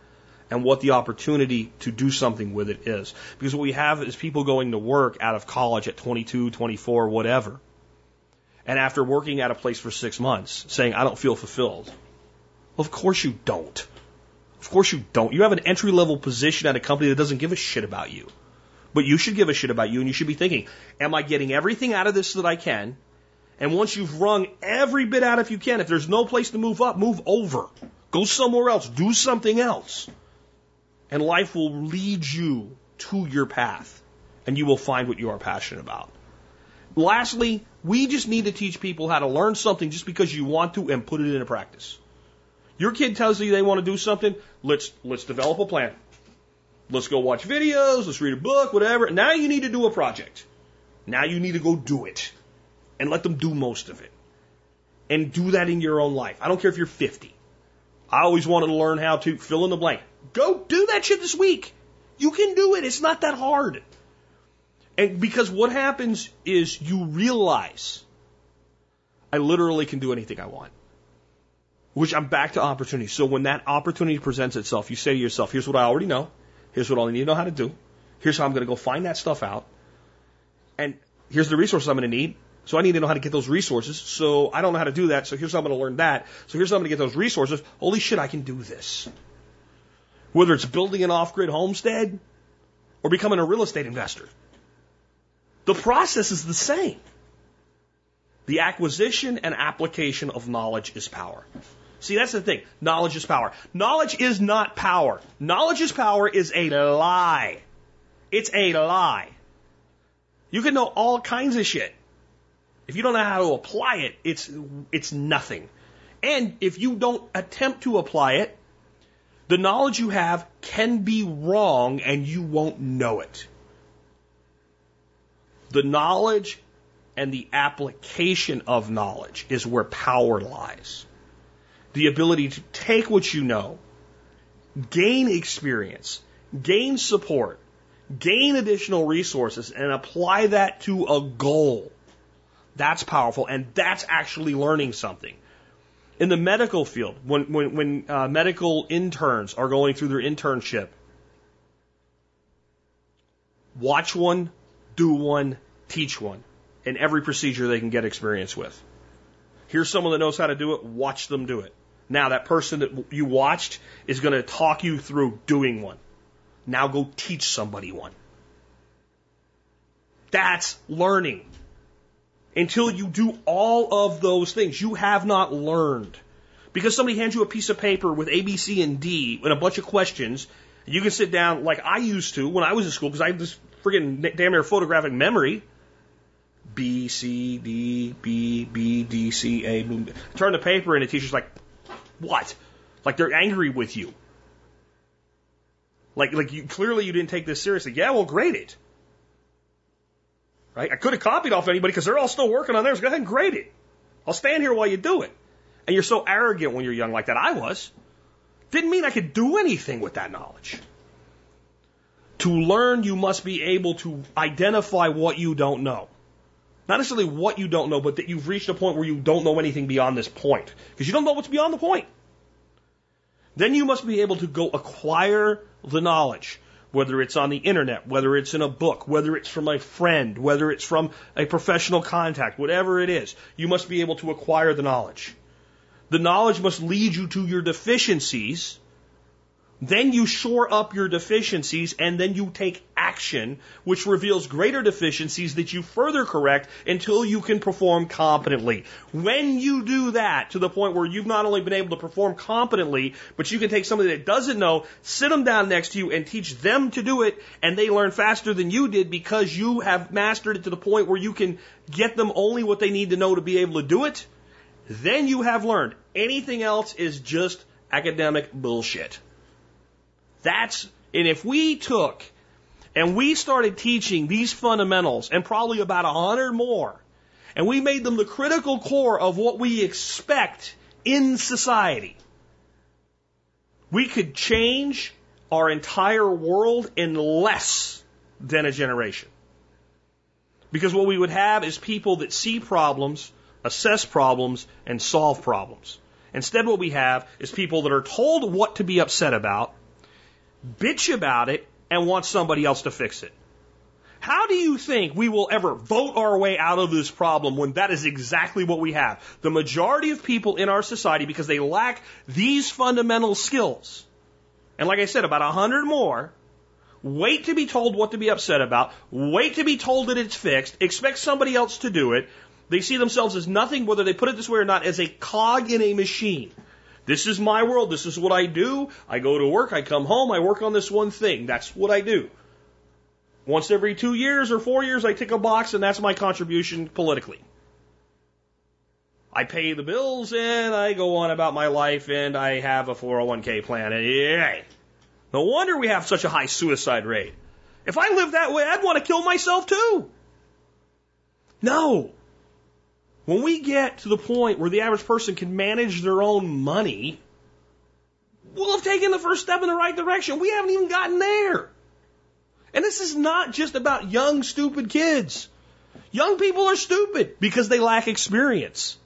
and what the opportunity to do something with it is. Because what we have is people going to work out of college at 22, 24, whatever. And after working at a place for six months saying, I don't feel fulfilled. Well, of course you don't. Of course you don't. You have an entry level position at a company that doesn't give a shit about you. But you should give a shit about you and you should be thinking, am I getting everything out of this that I can? And once you've wrung every bit out if you can, if there's no place to move up, move over. Go somewhere else. Do something else. And life will lead you to your path and you will find what you are passionate about. Lastly, we just need to teach people how to learn something just because you want to and put it into practice. Your kid tells you they want to do something, let's let's develop a plan. Let's go watch videos, let's read a book, whatever. Now you need to do a project. Now you need to go do it. And let them do most of it. And do that in your own life. I don't care if you're 50. I always wanted to learn how to fill in the blank. Go do that shit this week. You can do it. It's not that hard. And because what happens is you realize I literally can do anything I want which I'm back to opportunity. So when that opportunity presents itself, you say to yourself, here's what I already know. Here's what I need to know how to do. Here's how I'm going to go find that stuff out. And here's the resources I'm going to need. So I need to know how to get those resources. So I don't know how to do that. So here's how I'm going to learn that. So here's how I'm going to get those resources. Holy shit, I can do this. Whether it's building an off-grid homestead or becoming a real estate investor. The process is the same. The acquisition and application of knowledge is power. See, that's the thing. Knowledge is power. Knowledge is not power. Knowledge is power is a lie. It's a lie. You can know all kinds of shit. If you don't know how to apply it, it's, it's nothing. And if you don't attempt to apply it, the knowledge you have can be wrong and you won't know it. The knowledge and the application of knowledge is where power lies the ability to take what you know, gain experience, gain support, gain additional resources, and apply that to a goal. That's powerful, and that's actually learning something. In the medical field, when, when, when uh, medical interns are going through their internship, watch one, do one, teach one in every procedure they can get experience with. Here's someone that knows how to do it, watch them do it. Now that person that you watched is going to talk you through doing one. Now go teach somebody one. That's learning. Until you do all of those things, you have not learned. Because somebody hands you a piece of paper with A, B, C, and D and a bunch of questions, you can sit down like I used to when I was in school because I have this friggin' damn near photographic memory. B, C, D, B, B, D, C, A. Turn the paper and the teacher's like, what? Like they're angry with you. Like, like you, clearly you didn't take this seriously. Yeah, well, grade it. Right? I could have copied off anybody because they're all still working on theirs. Go ahead and grade it. I'll stand here while you do it. And you're so arrogant when you're young like that. I was. Didn't mean I could do anything with that knowledge. To learn, you must be able to identify what you don't know. Not necessarily what you don't know, but that you've reached a point where you don't know anything beyond this point. Because you don't know what's beyond the point. Then you must be able to go acquire the knowledge, whether it's on the internet, whether it's in a book, whether it's from a friend, whether it's from a professional contact, whatever it is. You must be able to acquire the knowledge. The knowledge must lead you to your deficiencies then you shore up your deficiencies and then you take action, which reveals greater deficiencies that you further correct until you can perform competently. When you do that to the point where you've not only been able to perform competently, but you can take somebody that doesn't know, sit them down next to you and teach them to do it and they learn faster than you did because you have mastered it to the point where you can get them only what they need to know to be able to do it. then you have learned. Anything else is just academic bullshit. That's, and if we took and we started teaching these fundamentals and probably about a hundred more, and we made them the critical core of what we expect in society, we could change our entire world in less than a generation. Because what we would have is people that see problems, assess problems, and solve problems. Instead, what we have is people that are told what to be upset about, bitch about it, and want somebody else to fix it. How do you think we will ever vote our way out of this problem when that is exactly what we have? The majority of people in our society, because they lack these fundamental skills, and like I said, about a hundred more, wait to be told what to be upset about, wait to be told that it's fixed, expect somebody else to do it. They see themselves as nothing, whether they put it this way or not, as a cog in a machine. This is my world. This is what I do. I go to work. I come home. I work on this one thing. That's what I do. Once every two years or four years, I tick a box, and that's my contribution politically. I pay the bills and I go on about my life and I have a 401k plan. And yay. No wonder we have such a high suicide rate. If I lived that way, I'd want to kill myself too. No. When we get to the point where the average person can manage their own money, we'll have taken the first step in the right direction. We haven't even gotten there. And this is not just about young, stupid kids. Young people are stupid because they lack experience.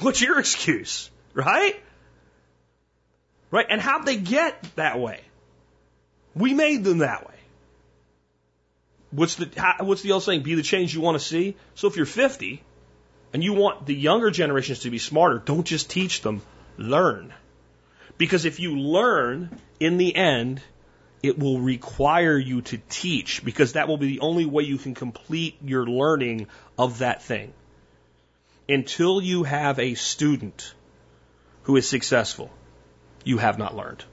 What's your excuse? Right? Right? And how'd they get that way? We made them that way. What's the, what's the old saying? Be the change you want to see. So if you're 50 and you want the younger generations to be smarter, don't just teach them, learn. Because if you learn, in the end, it will require you to teach because that will be the only way you can complete your learning of that thing. Until you have a student who is successful, you have not learned.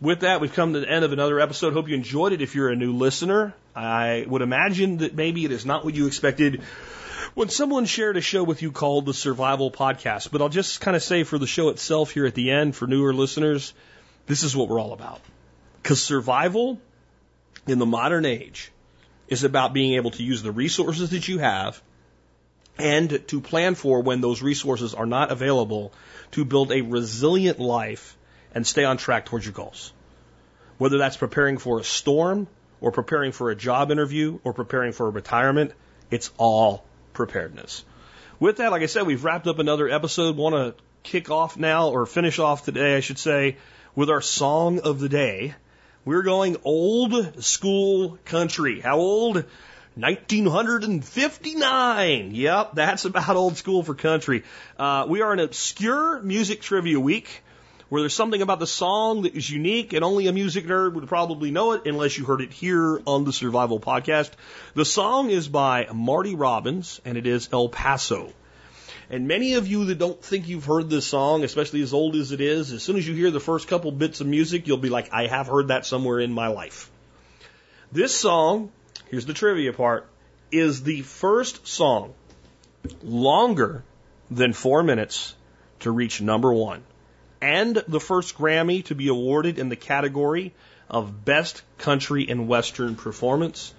With that, we've come to the end of another episode. Hope you enjoyed it. If you're a new listener, I would imagine that maybe it is not what you expected when someone shared a show with you called the Survival Podcast. But I'll just kind of say for the show itself here at the end, for newer listeners, this is what we're all about. Because survival in the modern age is about being able to use the resources that you have and to plan for when those resources are not available to build a resilient life and stay on track towards your goals. Whether that's preparing for a storm or preparing for a job interview or preparing for a retirement, it's all preparedness. With that, like I said, we've wrapped up another episode. Want to kick off now or finish off today, I should say, with our song of the day. We're going old school country. How old? 1959. Yep, that's about old school for country. Uh, we are an obscure music trivia week where there's something about the song that is unique and only a music nerd would probably know it unless you heard it here on the Survival Podcast. The song is by Marty Robbins and it is El Paso. And many of you that don't think you've heard this song, especially as old as it is, as soon as you hear the first couple bits of music, you'll be like, I have heard that somewhere in my life. This song, here's the trivia part, is the first song longer than four minutes to reach number one, and the first Grammy to be awarded in the category of Best Country and Western Performance.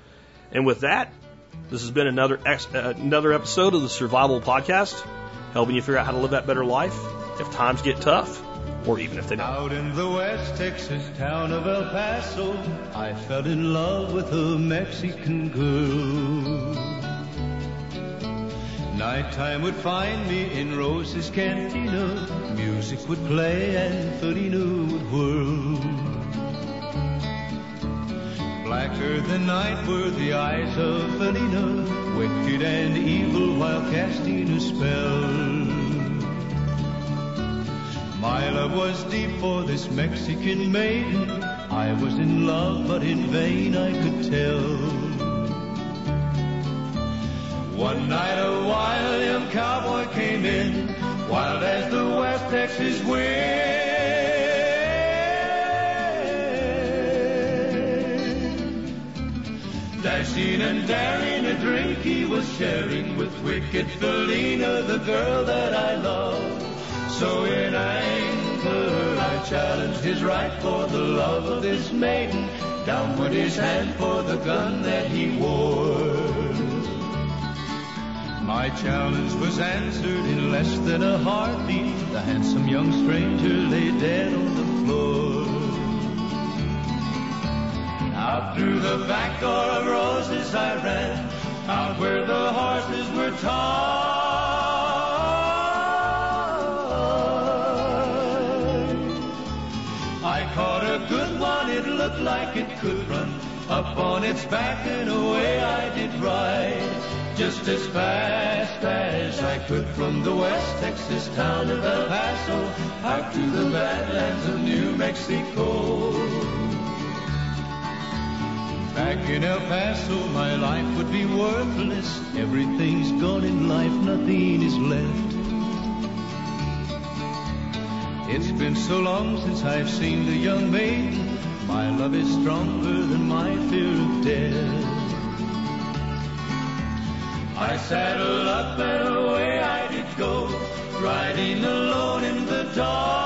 And with that, this has been another ex- uh, another episode of the Survival Podcast, helping you figure out how to live that better life if times get tough, or even if they don't. Out in the West Texas town of El Paso, I fell in love with a Mexican girl. Nighttime would find me in Rosa's cantina. Music would play and Felina would whirl. Blacker than night were the eyes of Felina, wicked and evil while casting a spell. My love was deep for this Mexican maiden. I was in love, but in vain I could tell. One night a wild young cowboy came in, wild as the West Texas wind. Dashing and daring, a drink he was sharing with wicked Felina, the girl that I love. So in anger I challenged his right for the love of this maiden. Down went his hand for the gun that he wore. My challenge was answered in less than a heartbeat. The handsome young stranger lay dead on the floor. Out through the back door of Rosa's I ran, out where the horses were tied. I caught a good one, it looked like it could run. Up on its back and away I did ride. Just as fast as I could from the West Texas town of El Paso out to the badlands of New Mexico. Back in El Paso, my life would be worthless. Everything's gone in life, nothing is left. It's been so long since I've seen the young maiden. My love is stronger than my fear of death. I saddled up and away I did go, riding alone in the dark.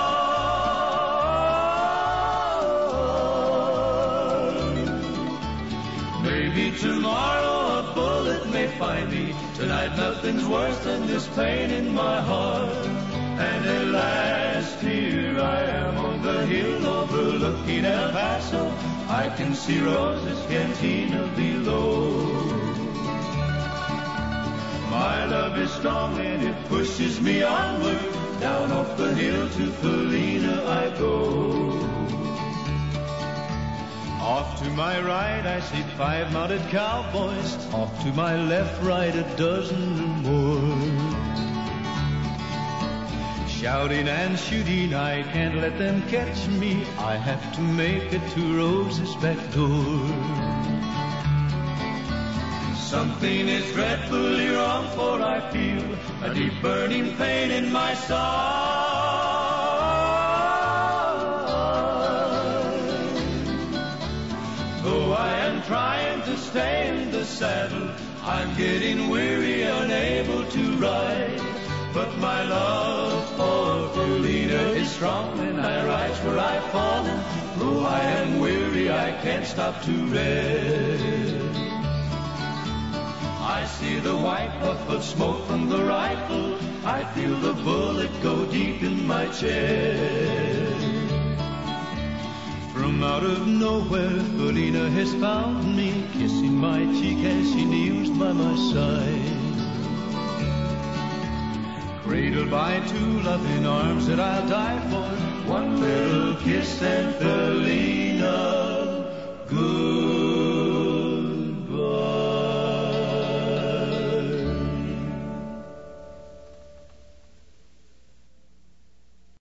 Maybe tomorrow a bullet may find me. Tonight nothing's worse than this pain in my heart. And at last here I am on the hill overlooking El Paso. I can see Rosa's cantina below. My love is strong and it pushes me onward. Down off the hill to Felina I go. Off to my right I see five mounted cowboys. Off to my left, right a dozen or more. Shouting and shooting, I can't let them catch me. I have to make it to Rosa's back door. Something is dreadfully wrong, for I feel a deep burning pain in my side. Though I am trying to stay in the saddle, I'm getting weary, unable to ride. But my love for Felina is strong, and I rise where I've fallen. Though I am weary, I can't stop to rest. I see the white puff of smoke from the rifle. I feel the bullet go deep in my chest. From out of nowhere, Felina has found me, kissing my cheek as she kneels by my side. Cradled by two loving arms that I'll die for, one little kiss and Felina, good.